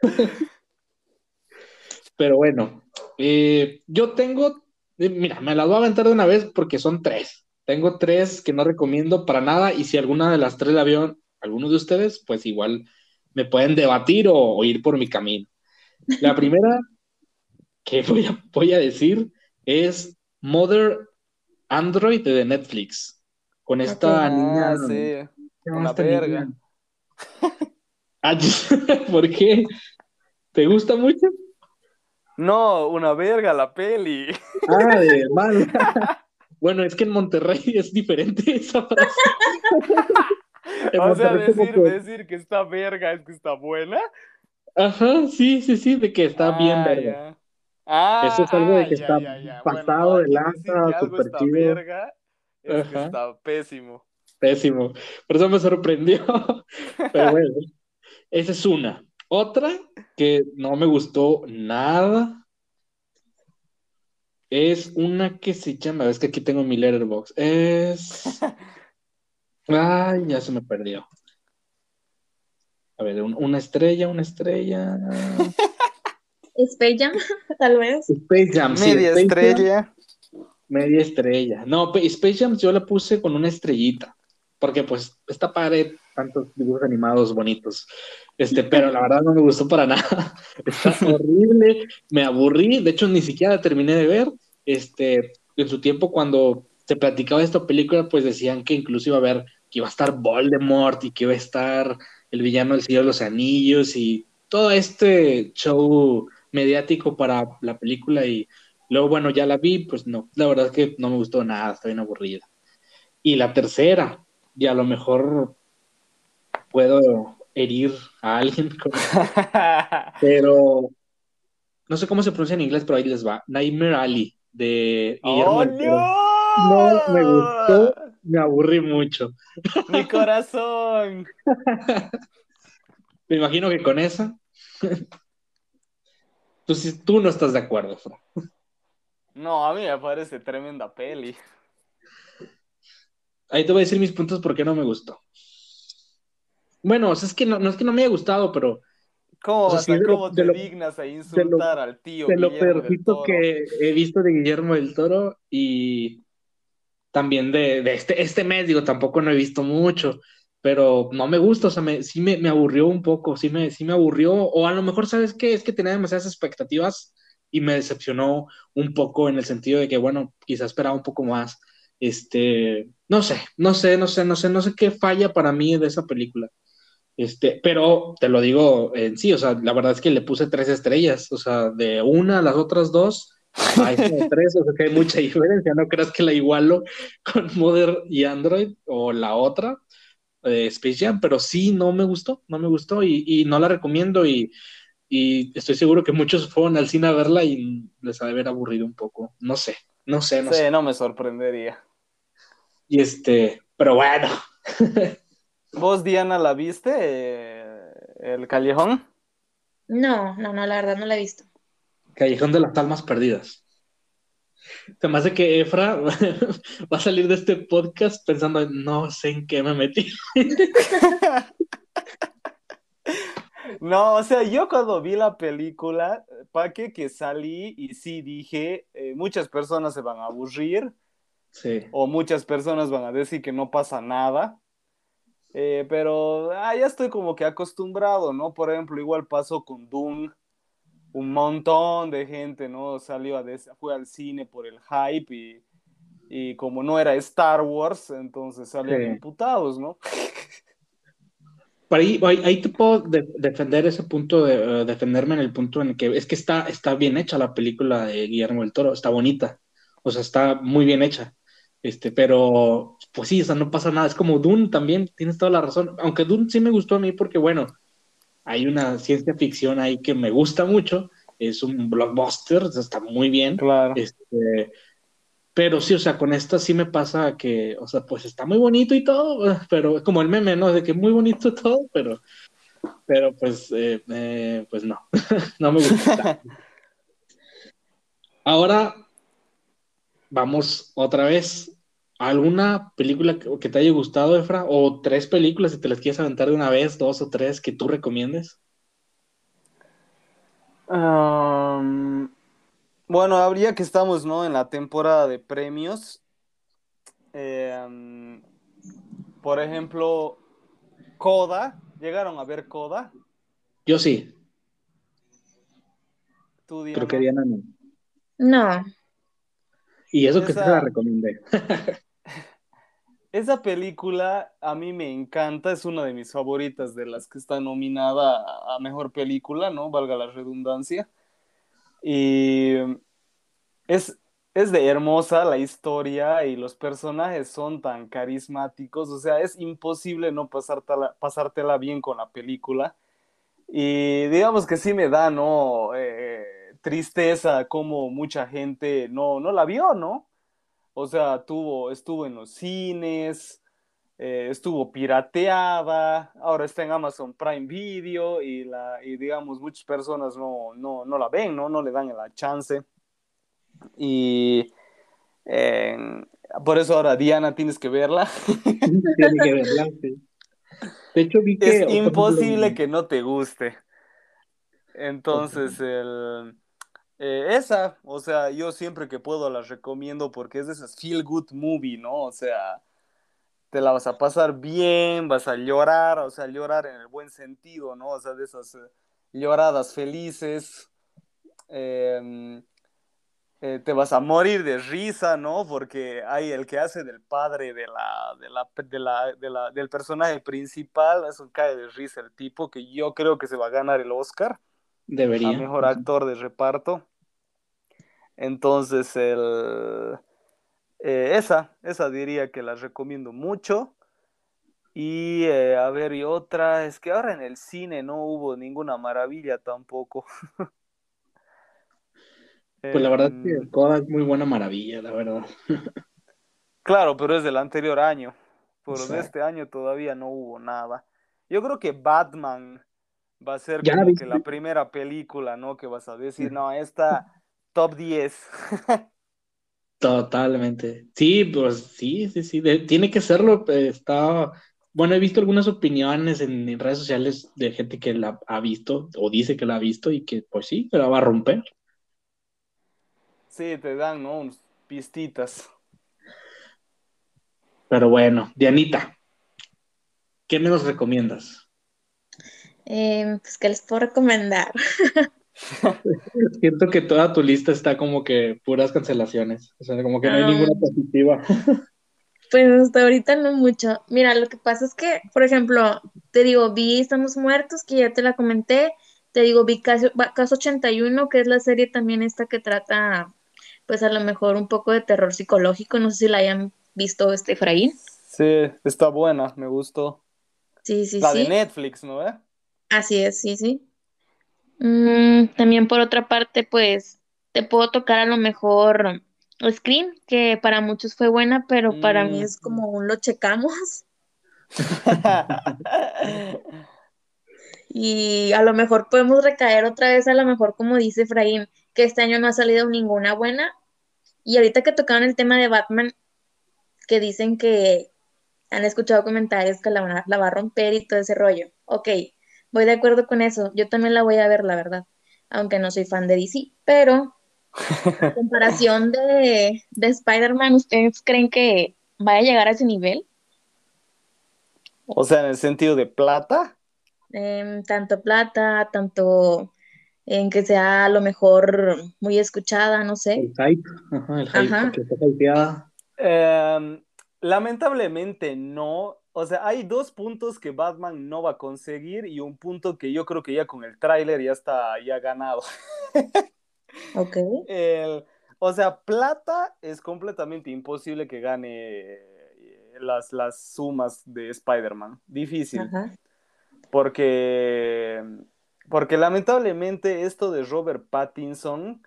Pero bueno, eh, yo tengo, mira, me las voy a aventar de una vez porque son tres. Tengo tres que no recomiendo para nada y si alguna de las tres la vio alguno de ustedes, pues igual me pueden debatir o, o ir por mi camino. La primera que voy a, voy a decir es Mother Android de Netflix, con esta Ok. niña, Ah, sí. ¿cómo se llama una esta verga. niña? Ah, ¿Por qué? ¿Te gusta mucho? No, una verga la peli. Ah, de mal. Bueno, es que en Monterrey es diferente esa frase. O sea, decir, que- decir que está verga es que está buena. Ajá, sí, sí, sí, de que está bien Ah, verga. ya. Ah, Eso es algo de que ya, está ya, pasado no, de lanza, súper está chido. verga es que está pésimo. Pésimo. Por eso me sorprendió. Pero bueno, esa es una. Otra que no me gustó nada es una que se llama, es que aquí tengo mi letterbox. Es. Ay, ya se me perdió. A ver, un- una estrella, una estrella. Space Jam, tal vez. Space Jam, sí, Media Space Jam, estrella. media estrella. No, Space Jam yo la puse con una estrellita, porque pues está padre tantos dibujos animados bonitos. Este, pero la verdad no me gustó para nada. Está horrible, me aburrí, de hecho ni siquiera la terminé de ver. Este, en su tiempo cuando se platicaba de esta película, pues decían que incluso iba a haber que iba a estar Voldemort y que iba a estar el villano del Señor de los Anillos y todo este show mediático para la película y luego bueno ya la vi, pues no, la verdad es que no me gustó nada, está bien aburrida. Y la tercera, y a lo mejor puedo herir a alguien, con- pero no sé cómo se pronuncia en inglés, pero ahí les va. Nightmare Alley de Guillermo ¡Oh, no! No me gustó, me aburrí mucho. Mi corazón. Me imagino que con esa. tú, tú no estás de acuerdo, Fra. No, a mí me parece tremenda peli. Ahí te voy a decir mis puntos por qué no me gustó. Bueno, o sea, es que no, no es que no me haya gustado, pero ¿Cómo, O sea, sí, lo- cómo te lo- dignas a insultar al tío de lo Guillermo peorcito que he visto de Guillermo del Toro y también de, de este, este mes, digo, tampoco no he visto mucho, pero no me gusta, o sea, me, sí me, me aburrió un poco, sí me, sí me aburrió, o a lo mejor, ¿sabes qué? Es que tenía demasiadas expectativas y me decepcionó un poco en el sentido de que, bueno, quizás esperaba un poco más, este, no sé, no sé, no sé, no sé, no sé qué falla para mí de esa película. Este, pero te lo digo en sí, o sea, la verdad es que le puse tres estrellas, o sea, de una a las otras dos, a esta de tres, o sea, que hay mucha diferencia, no creas que la igualo con Mother y Android o la otra, eh, Space Jam, pero sí, no me gustó, no me gustó y, y no la recomiendo y, y estoy seguro que muchos fueron al cine a verla y les ha de haber aburrido un poco, no sé, no sé, no Sí, sé. no me sorprendería. Y este, pero bueno, ¿Vos, Diana, la viste? eh, ¿El Callejón? No, no, no, la verdad no la he visto. Callejón de las Almas Perdidas. Se me hace que Efra va a salir de este podcast pensando, no sé en qué me metí. No, o sea, yo cuando vi la película, pa' qué que salí y sí dije, eh, muchas personas se van a aburrir Sí. o muchas personas van a decir que no pasa nada, Eh, pero ah, ya estoy como que acostumbrado, ¿no? Por ejemplo, igual pasó con Doom, un montón de gente, ¿no? Salió a fue al cine por el hype y, y como no era Star Wars, entonces salían Sí. imputados, ¿no? Ahí, ahí, ahí te puedo de- defender ese punto, de, eh, defenderme en el punto en el que es que está, está bien hecha la película de Guillermo del Toro, está bonita, o sea, está muy bien hecha. Este, pero pues sí, o sea, no pasa nada. Es como Dune también, tienes toda la razón. Aunque Dune sí me gustó a mí porque, bueno, hay una ciencia ficción ahí que me gusta mucho, es un blockbuster, está muy bien. Claro. Este, pero sí, o sea, con esta sí me pasa que, o sea, pues está muy bonito y todo, pero es como el meme, ¿no? De que muy bonito todo, pero, pero pues, eh, eh, pues no, no me gusta. Ahora vamos otra vez. ¿Alguna película que, te haya gustado, Efra? O tres películas, si te las quieres aventar de una vez, dos o tres, que tú recomiendes. Um, bueno, habría que estamos, ¿no? En la temporada de premios. Eh, um, por ejemplo, Coda. ¿Llegaron a ver Coda? Yo sí, ¿Tú, creo que Diana? Diana no. No, Y eso que te la recomendé. esa película a mí me encanta, es una de mis favoritas de las que está nominada a mejor película, ¿no? Valga la redundancia. Y es, es de hermosa la historia y los personajes son tan carismáticos, o sea, es imposible no pasártela, bien con la película. Y digamos que sí me da, ¿no? Eh, tristeza como mucha gente no, no la vio, ¿no? O sea, tuvo, estuvo en los cines, eh, estuvo pirateada, ahora está en Amazon Prime Video y, la, y digamos, muchas personas no, no, no la ven, ¿no? No le dan la chance. Y eh, por eso ahora, Diana, tienes que verla. Tiene que verla, sí. De hecho, vi que... Es imposible que no te guste. Entonces, el, eh, esa, o sea, yo siempre que puedo la recomiendo porque es de esas feel good movie, ¿no? O sea, te la vas a pasar bien, vas a llorar, o sea, llorar en el buen sentido, ¿no? O sea, de esas eh, lloradas felices. Em, eh, te vas a morir de risa, ¿no? Porque hay el que hace del padre de la, de la, de la, de la- del personaje principal, es un cae de risa el tipo, que yo creo que se va a ganar el Oscar Debería. a mejor actor de reparto. Entonces, el, eh, esa, esa diría que la recomiendo mucho. Y eh, a ver, y otra, es que ahora en el cine no hubo ninguna maravilla tampoco. Pues la verdad es Em, que Coda es muy buena maravilla, la verdad. Claro, pero es del anterior año. Pero de Exacto. este año todavía no hubo nada. Yo creo que Batman va a ser ¿Ya la como que la primera película, ¿no? Que vas a decir, no, esta top 10. Totalmente. Sí, pues sí, sí, sí. de- tiene que serlo. Está. Bueno, he visto algunas opiniones en, en redes sociales de gente que la ha visto o dice que la ha visto y que, pues sí, la va a romper. Sí, te dan, ¿no? Unos pistitas. Pero bueno, Dianita, ¿qué me nos recomiendas? Eh, pues, ¿qué les puedo recomendar? Siento que toda tu lista está como que puras cancelaciones. O sea, como que no hay Ah. ninguna positiva. Pues hasta ahorita no mucho. Mira, lo que pasa es que, por ejemplo, te digo, vi Estamos Muertos, que ya te la comenté. Te digo, vi Caso, Caso 81, que es la serie también esta que trata, pues a lo mejor un poco de terror psicológico. No sé si la hayan visto, este Efraín. Sí, está buena, me gustó. Sí, sí, La de sí. Netflix, ¿no? eh? Así es, sí, sí. Mm, también por otra parte, pues te puedo tocar a lo mejor Scream, que para muchos fue buena, pero para mí Mm. es como un lo checamos. Y a lo mejor podemos recaer otra vez, a lo mejor como dice Efraín, que este año no ha salido ninguna buena. Y ahorita que tocaron el tema de Batman, que dicen que han escuchado comentarios que la, van a- la va a romper y todo ese rollo. Ok, voy de acuerdo con eso. Yo también la voy a ver, la verdad. Aunque no soy fan de DC. Pero en comparación de, de Spider-Man, ¿ustedes creen que vaya a llegar a ese nivel? O sea, en el sentido de plata. Em, tanto plata, tanto en que sea a lo mejor muy escuchada, no sé. El hype. Ajá, el hype, Ajá. que está hypeada. Em, lamentablemente no. O sea, hay dos puntos que Batman no va a conseguir y un punto que yo creo que ya con el tráiler ya está ya ganado. Ok. El- o sea, plata es completamente imposible que gane eh, las, las sumas de Spider-Man. Difícil. Ajá. Porque, porque lamentablemente esto de Robert Pattinson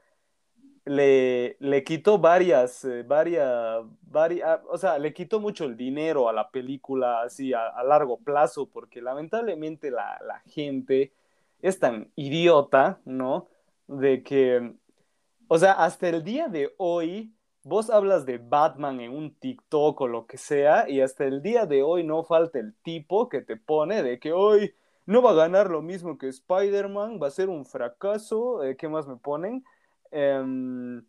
le, le quitó varias, eh, varias, varias, o sea, le quitó mucho el dinero a la película así a, a largo plazo, porque lamentablemente la, la gente es tan idiota, ¿no? De que, o sea, hasta el día de hoy, vos hablas de Batman en un TikTok o lo que sea, y hasta el día de hoy no falta el tipo que te pone de que hoy no va a ganar lo mismo que Spider-Man, va a ser un fracaso, eh, ¿qué más me ponen? Em,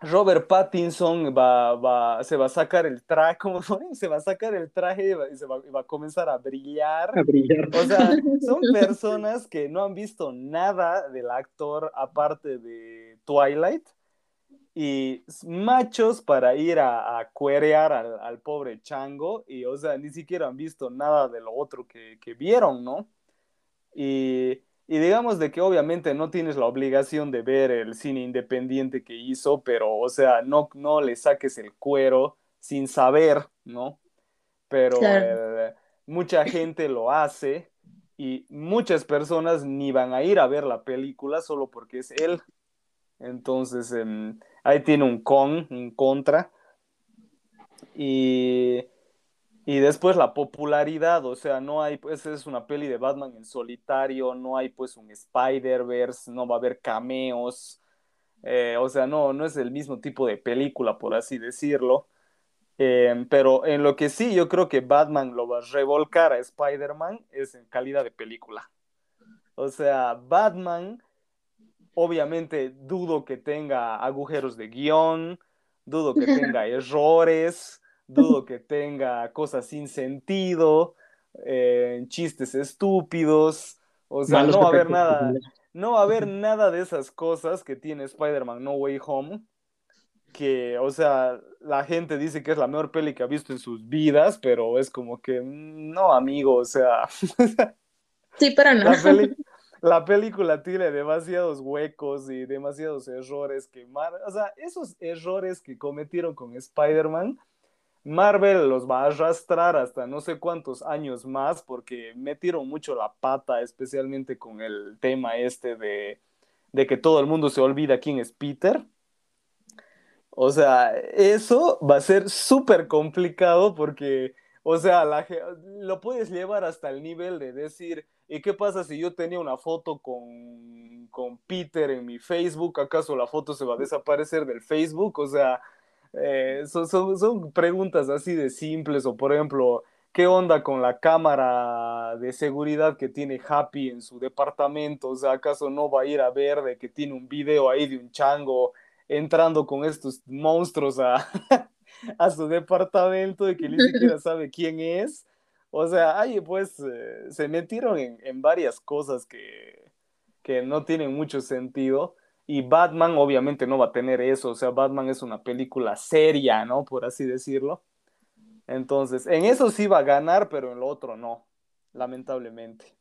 Robert Pattinson va, va, se va a sacar el traje, ¿cómo? Se va a sacar el traje y va, y se va, y va a comenzar a brillar. A brillar. O sea, son personas que no han visto nada del actor aparte de Twilight y machos para ir a, a cuerear al, al, pobre chango y, o sea, ni siquiera han visto nada de lo otro que, que vieron, ¿no? Y, y, digamos de que obviamente no tienes la obligación de ver el cine independiente que hizo, pero, o sea, no, no le saques el cuero sin saber, ¿no? Pero claro. eh, mucha gente lo hace y muchas personas ni van a ir a ver la película solo porque es él. Entonces, eh, ahí tiene un con, un contra. Y, y después la popularidad, o sea, no hay, pues es una peli de Batman en solitario, no hay pues un Spider-Verse, no va a haber cameos, eh, o sea, no, no es el mismo tipo de película, por así decirlo. Eh, pero en lo que sí yo creo que Batman lo va a revolcar a Spider-Man es en calidad de película. O sea, Batman obviamente dudo que tenga agujeros de guion, dudo que tenga errores, dudo que tenga cosas sin sentido, eh, chistes estúpidos, o sea, no va a haber nada, no va a haber nada de esas cosas que tiene Spider-Man No Way Home, que, o sea, la gente dice que es la mejor peli que ha visto en sus vidas, pero es como que, mm, no, amigo, o sea... Sí, pero no. La, peli la película tiene demasiados huecos y demasiados errores que Mar o sea, esos errores que cometieron con Spider-Man, Marvel los va a arrastrar hasta no sé cuántos años más porque metieron mucho la pata, especialmente con el tema este de, de que todo el mundo se olvida quién es Peter. O sea, eso va a ser súper complicado porque, o sea, la, lo puedes llevar hasta el nivel de decir, ¿Y qué pasa si yo tenía una foto con, con Peter en mi Facebook? ¿Acaso la foto se va a desaparecer del Facebook? O sea, eh, son, son, son, preguntas así de simples. O por ejemplo, ¿qué onda con la cámara de seguridad que tiene Happy en su departamento? O sea, ¿acaso no va a ir a ver de que tiene un video ahí de un chango entrando con estos monstruos a, a su departamento y que ni siquiera sabe quién es? O sea, ahí pues eh, se metieron en, en varias cosas que, que, no tienen mucho sentido. Y Batman obviamente no va a tener eso. O sea, Batman es una película seria, ¿no? Por así decirlo. Entonces, en eso sí va a ganar, pero en lo otro no. Lamentablemente.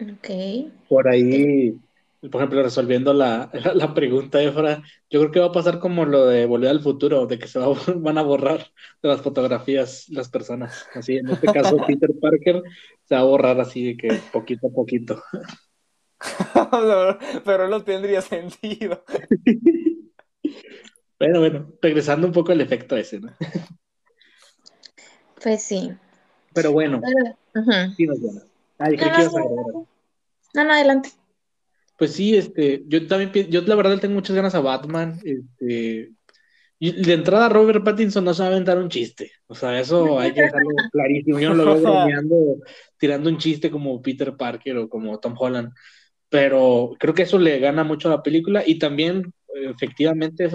Ok. Por ahí, por ejemplo, resolviendo la, la, la, pregunta, Efra, yo creo que va a pasar como lo de Volver al Futuro, de que se va, van a borrar de las fotografías las personas. Así, en este caso, Peter Parker se va a borrar así de que poquito a poquito. Pero, pero no tendría sentido. bueno, bueno, regresando un poco al efecto ese, ¿no? Pues sí. Pero bueno, Pero, sí nos bueno. Dije No, que ibas a no, agregar. No, no, adelante. Pues sí, este, yo también, yo la verdad le tengo muchas ganas a Batman, este, y de entrada Robert Pattinson no sabe aventar un chiste, o sea, eso hay que dejarlo clarísimo, yo no lo veo bromeando, tirando un chiste como Peter Parker o como Tom Holland, pero creo que eso le gana mucho a la película y también, efectivamente,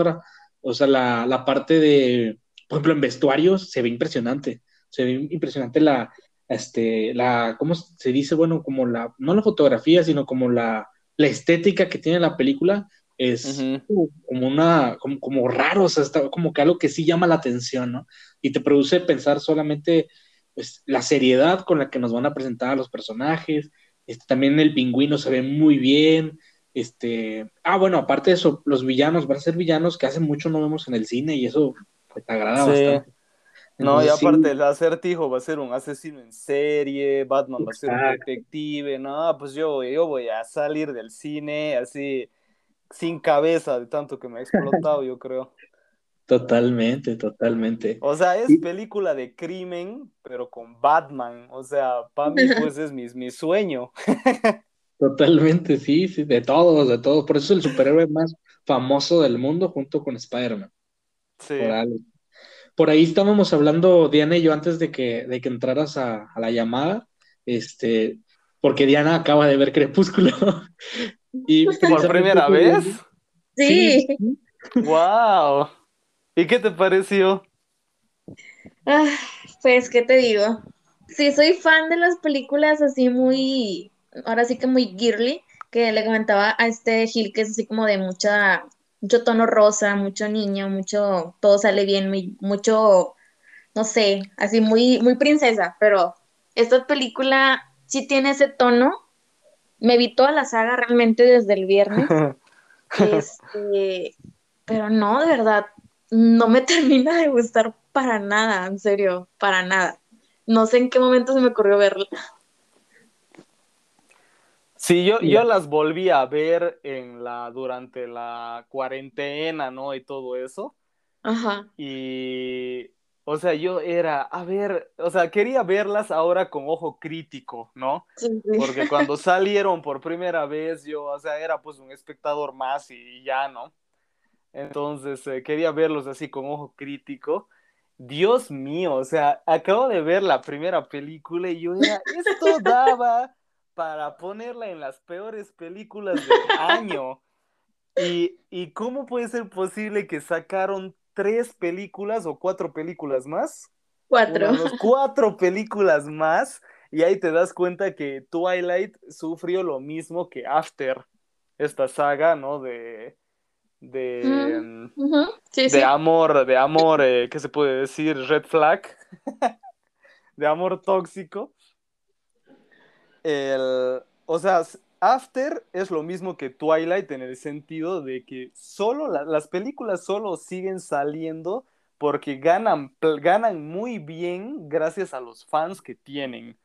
o sea, la, la parte de, por ejemplo, en vestuarios se ve impresionante, se ve impresionante la, este, la, ¿cómo se dice? Bueno, como la, no la fotografía, sino como la la estética que tiene la película es como una, como, como raro, o sea, está como que algo que sí llama la atención, ¿no? Y te produce pensar solamente pues, la seriedad con la que nos van a presentar a los personajes. Este, también el pingüino se ve muy bien. Este, ah, bueno, aparte de eso, los villanos van a ser villanos que hace mucho no vemos en el cine y eso pues, te agrada Sí. bastante. No, y Entonces, sí, aparte el acertijo va a ser un asesino en serie, Batman va a ser un detective, no, pues yo, yo voy a salir del cine así sin cabeza de tanto que me ha explotado, yo creo. Totalmente, totalmente. O sea, es película de crimen, pero con Batman, o sea, para mí pues es mi, mi sueño. Totalmente, sí, sí, de todos, de todos. Por eso es el superhéroe más famoso del mundo junto con Spider-Man, Sí. por ahí estábamos hablando, Diana y yo, antes de que, de que entraras a, a la llamada, este, porque Diana acaba de ver Crepúsculo. Y ¿Por primera vez? sí, ¡Wow! ¿Y qué te pareció? Ah, pues, ¿qué te digo? Sí, soy fan de las películas así muy, ahora sí que muy girly, que le comentaba a este Gil que es así como de mucha mucho tono rosa, mucho niño, mucho, todo sale bien, muy- mucho, no sé, así muy, muy princesa, pero esta película sí tiene ese tono. Me vi toda la saga realmente desde el viernes. Este, pero no, de verdad, no me termina de gustar para nada, en serio, para nada. No sé en qué momento se me ocurrió verla. Sí, yo, yo las volví a ver en la, durante la cuarentena, ¿no? Y todo eso. Ajá. Y, o sea, yo era, a ver, o sea, quería verlas ahora con ojo crítico, ¿no? Sí, sí. Porque cuando salieron por primera vez, yo, o sea, era pues un espectador más y ya, ¿no? Entonces, eh, quería verlos así con ojo crítico. Dios mío, o sea, acabo de ver la primera película y yo era, esto daba para ponerla en las peores películas del año. Y, y cómo puede ser posible que sacaron tres películas o cuatro películas más? Cuatro. Dos, cuatro películas más y ahí te das cuenta que Twilight sufrió lo mismo que After, esta saga, ¿no? De, de, Mm, Sí, de sí. amor, de amor, eh, ¿qué se puede decir? Red flag, de amor tóxico. El, o sea, After es lo mismo que Twilight en el sentido de que solo la- las películas solo siguen saliendo porque ganan, ganan muy bien gracias a los fans que tienen.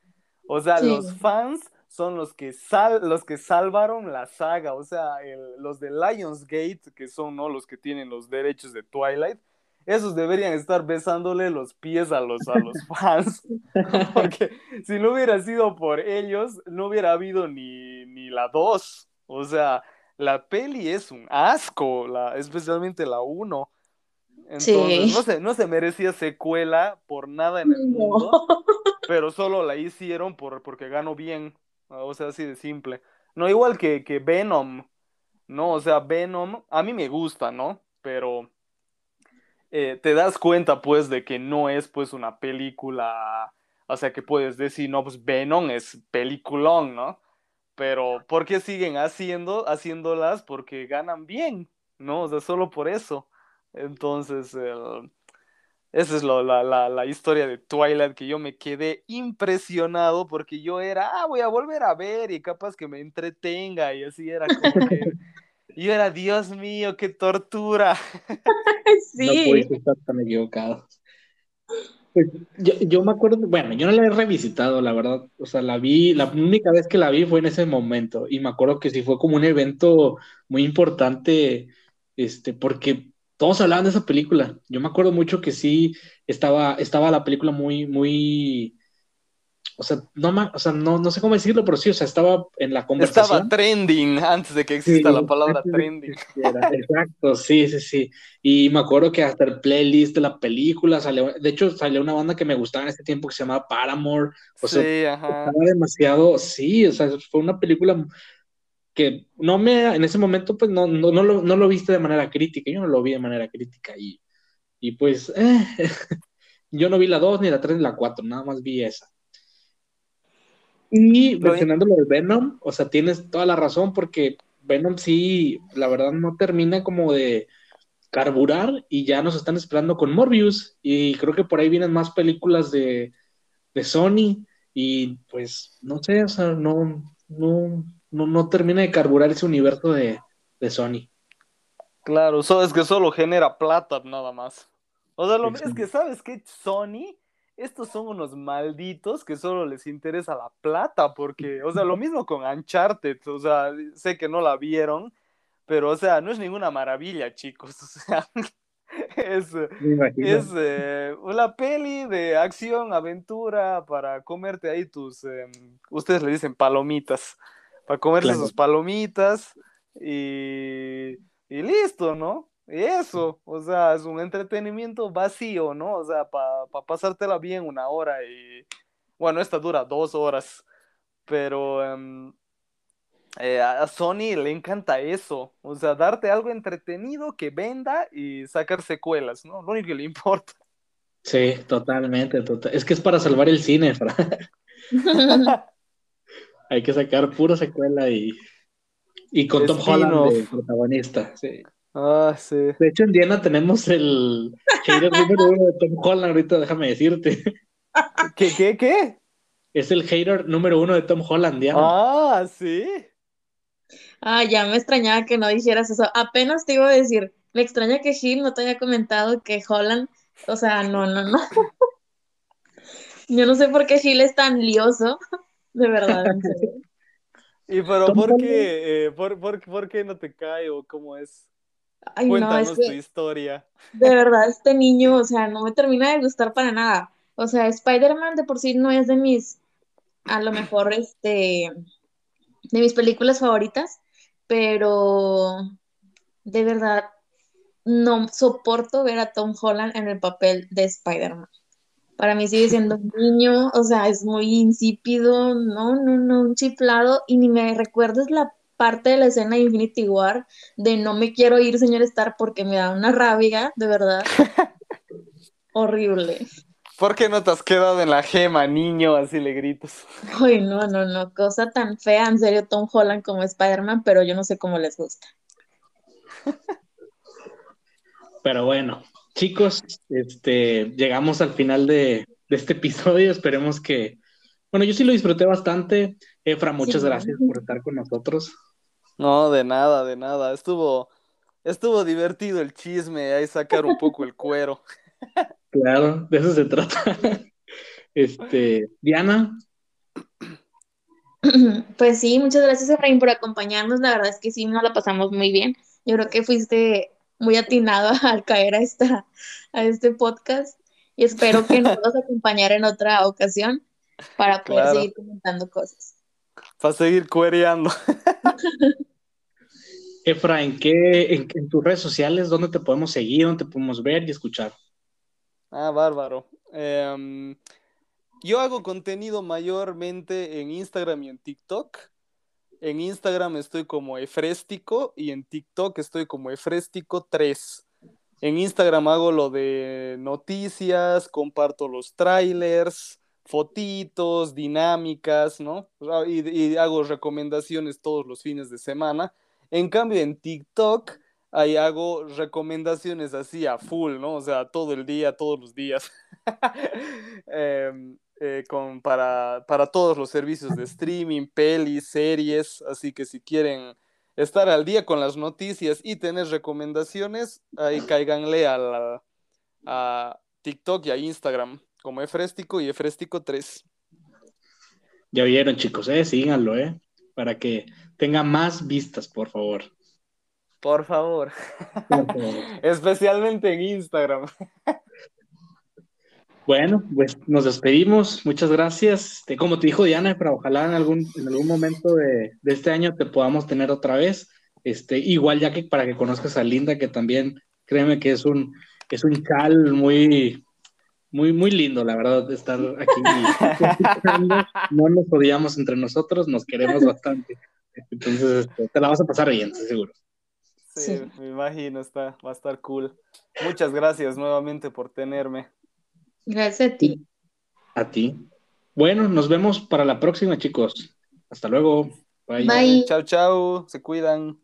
O sea, Sí. los fans son los que, sal, los que salvaron la saga. O sea, el- los de Lionsgate, que son ¿no? los que tienen los derechos de Twilight, esos deberían estar besándole los pies a los, a los fans. Porque si no hubiera sido por ellos, no hubiera habido ni, ni la 2. O sea, la peli es un asco, la, especialmente la 1. Entonces, Sí. no, se, no se merecía secuela por nada en el mundo, pero solo la hicieron por, porque ganó bien. O sea, así de simple. No, igual que, que Venom. No, o sea, Venom, a mí me gusta, ¿no? Pero eh, te das cuenta, pues, de que no es, pues, una película, o sea, que puedes decir, no, pues, Venom es peliculón, ¿no? Pero, ¿por qué siguen haciendo, haciéndolas? Porque ganan bien, ¿no? O sea, solo por eso. Entonces, el- esa es lo- la, la, la historia de Twilight, que yo me quedé impresionado porque yo era, ah, voy a volver a ver y capaz que me entretenga y así era como que... Yo era, Dios mío, qué tortura. No Sí. pudiste estar tan equivocado. Pues, yo, yo me acuerdo, bueno, yo no la he revisitado, la verdad. O sea, la vi, la única vez que la vi fue en ese momento. Y me acuerdo que sí fue como un evento muy importante, este, porque todos hablaban de esa película. Yo me acuerdo mucho que sí estaba, estaba la película muy, muy, o sea, no, o sea, no, no sé cómo decirlo, pero sí, o sea, estaba en la Estaba conversación. trending antes de que exista Sí, la palabra trending. Exacto, sí, sí, sí. Y me acuerdo que hasta el playlist de la película salió, de hecho salió una banda que me gustaba en ese tiempo que se llamaba Paramore, o sea, Sí, ajá. estaba demasiado, sí, o sea, fue una película que no me, en ese momento pues no, no, no lo, no lo viste de manera crítica, yo no lo vi de manera crítica y, y pues eh, yo no vi la 2 ni la 3 ni la 4, nada más vi esa. Y mencionando lo de Venom, o sea, tienes toda la razón porque Venom sí, la verdad no termina como de carburar y ya nos están esperando con Morbius y creo que por ahí vienen más películas de, de Sony y pues no sé, o sea, no, no, no, no termina de carburar ese universo de, de Sony. Claro, so- es que solo genera plata nada más. O sea, lo- es Exacto. que, ¿sabes qué? Sony, estos son unos malditos que solo les interesa la plata, porque, o sea, lo mismo con Uncharted, o sea, sé que no la vieron, pero, o sea, no es ninguna maravilla, chicos, o sea, es, es eh, una peli de acción, aventura, para comerte ahí tus, em, ustedes le dicen palomitas, para comerse Claro. sus palomitas y, y listo, ¿no? Y eso, o sea, es un entretenimiento vacío, ¿no? O sea, para pasártela bien una hora y, bueno, esta dura dos horas, pero em, eh, a Sony le encanta eso, o sea, darte algo entretenido que venda y sacar secuelas, ¿no? Lo único que le importa. Sí, totalmente, total. Es que es para salvar el cine, Fra. Hay que sacar pura secuela y, y con Tom. Holland de protagonista. Sí. Ah, sí. De hecho, en Diana tenemos el hater número uno de Tom Holland, ahorita déjame decirte. ¿Qué, qué, qué? Es el hater número uno de Tom Holland, Diana. Ah, sí. Ah, ya me extrañaba que no dijeras eso. Apenas te iba a decir, me extraña que Gil no te haya comentado que Holland, o sea, no, no, no. Yo no sé por qué Gil es tan lioso, de verdad, en serio. ¿Y pero por qué, eh, por, por- por qué no te cae o cómo es? Ay, no, es Cuéntanos tu historia. de verdad este niño, o sea, no me termina de gustar para nada. O sea, Spider-Man de por sí no es de mis, a lo mejor, este, de mis películas favoritas, pero de verdad no soporto ver a Tom Holland en el papel de Spider-Man. Para mí sigue siendo un niño, o sea, es muy insípido, no, no, no, un chiflado, y ni me recuerdes la parte de la escena de Infinity War de no me quiero ir, señor Stark, porque me da una rabia, de verdad. Horrible. ¿Por qué no te has quedado en la gema, niño? Así le gritas. Ay, no, no, no, cosa tan fea, en serio, Tom Holland como Spider-Man, pero yo no sé cómo les gusta. Pero bueno, chicos, este, llegamos al final de, de este episodio. Esperemos que, bueno, yo sí lo disfruté bastante. Efra, muchas Sí. gracias por estar con nosotros. No, de nada, de nada. Estuvo, estuvo divertido el chisme, ahí sacar un poco el cuero. Claro, de eso se trata. Este, Diana, Pues sí, muchas gracias, Efraín, por acompañarnos. La verdad es que sí, nos la pasamos muy bien. Yo creo que fuiste muy atinado al caer a, esta, a este podcast y espero que nos puedas acompañar en otra ocasión para poder Claro. seguir comentando cosas. Para seguir cuereando. Efra, ¿en qué, en, en tus redes sociales, dónde te podemos seguir, dónde te podemos ver y escuchar? Ah, bárbaro. Em, yo hago contenido mayormente en Instagram y en TikTok. En Instagram estoy como Efréstico y en TikTok estoy como Efréstico3. En Instagram hago lo de noticias, comparto los trailers, fotitos, dinámicas, ¿no? Y, y hago recomendaciones todos los fines de semana. En cambio, en TikTok ahí hago recomendaciones así a full, ¿no? O sea, todo el día, todos los días. Em, eh, con, para, para todos los servicios de streaming, pelis, series. Así que si quieren estar al día con las noticias y tener recomendaciones, ahí cáiganle a, la- a TikTok y a Instagram como Efréstico y Efréstico3. Ya vieron, chicos, eh, síganlo, eh, para que tenga más vistas, por favor. Por favor. Por favor. Especialmente en Instagram. Bueno, pues nos despedimos. Muchas gracias. Este, como te dijo Diana, pero ojalá en algún, en algún momento de, de este año te podamos tener otra vez. Este, igual ya que para que conozcas a Linda, que también créeme que es un, es un chal muy, muy, muy lindo, la verdad, de estar aquí. No nos odiamos entre nosotros, nos queremos bastante. Entonces, este, te la vas a pasar bien, seguro. Sí, Sí. me imagino, está, va a estar cool. Muchas gracias nuevamente por tenerme. Gracias a ti. A ti. Bueno, nos vemos para la próxima, chicos. Hasta luego. Bye. Bye. Chao, chao. Se cuidan.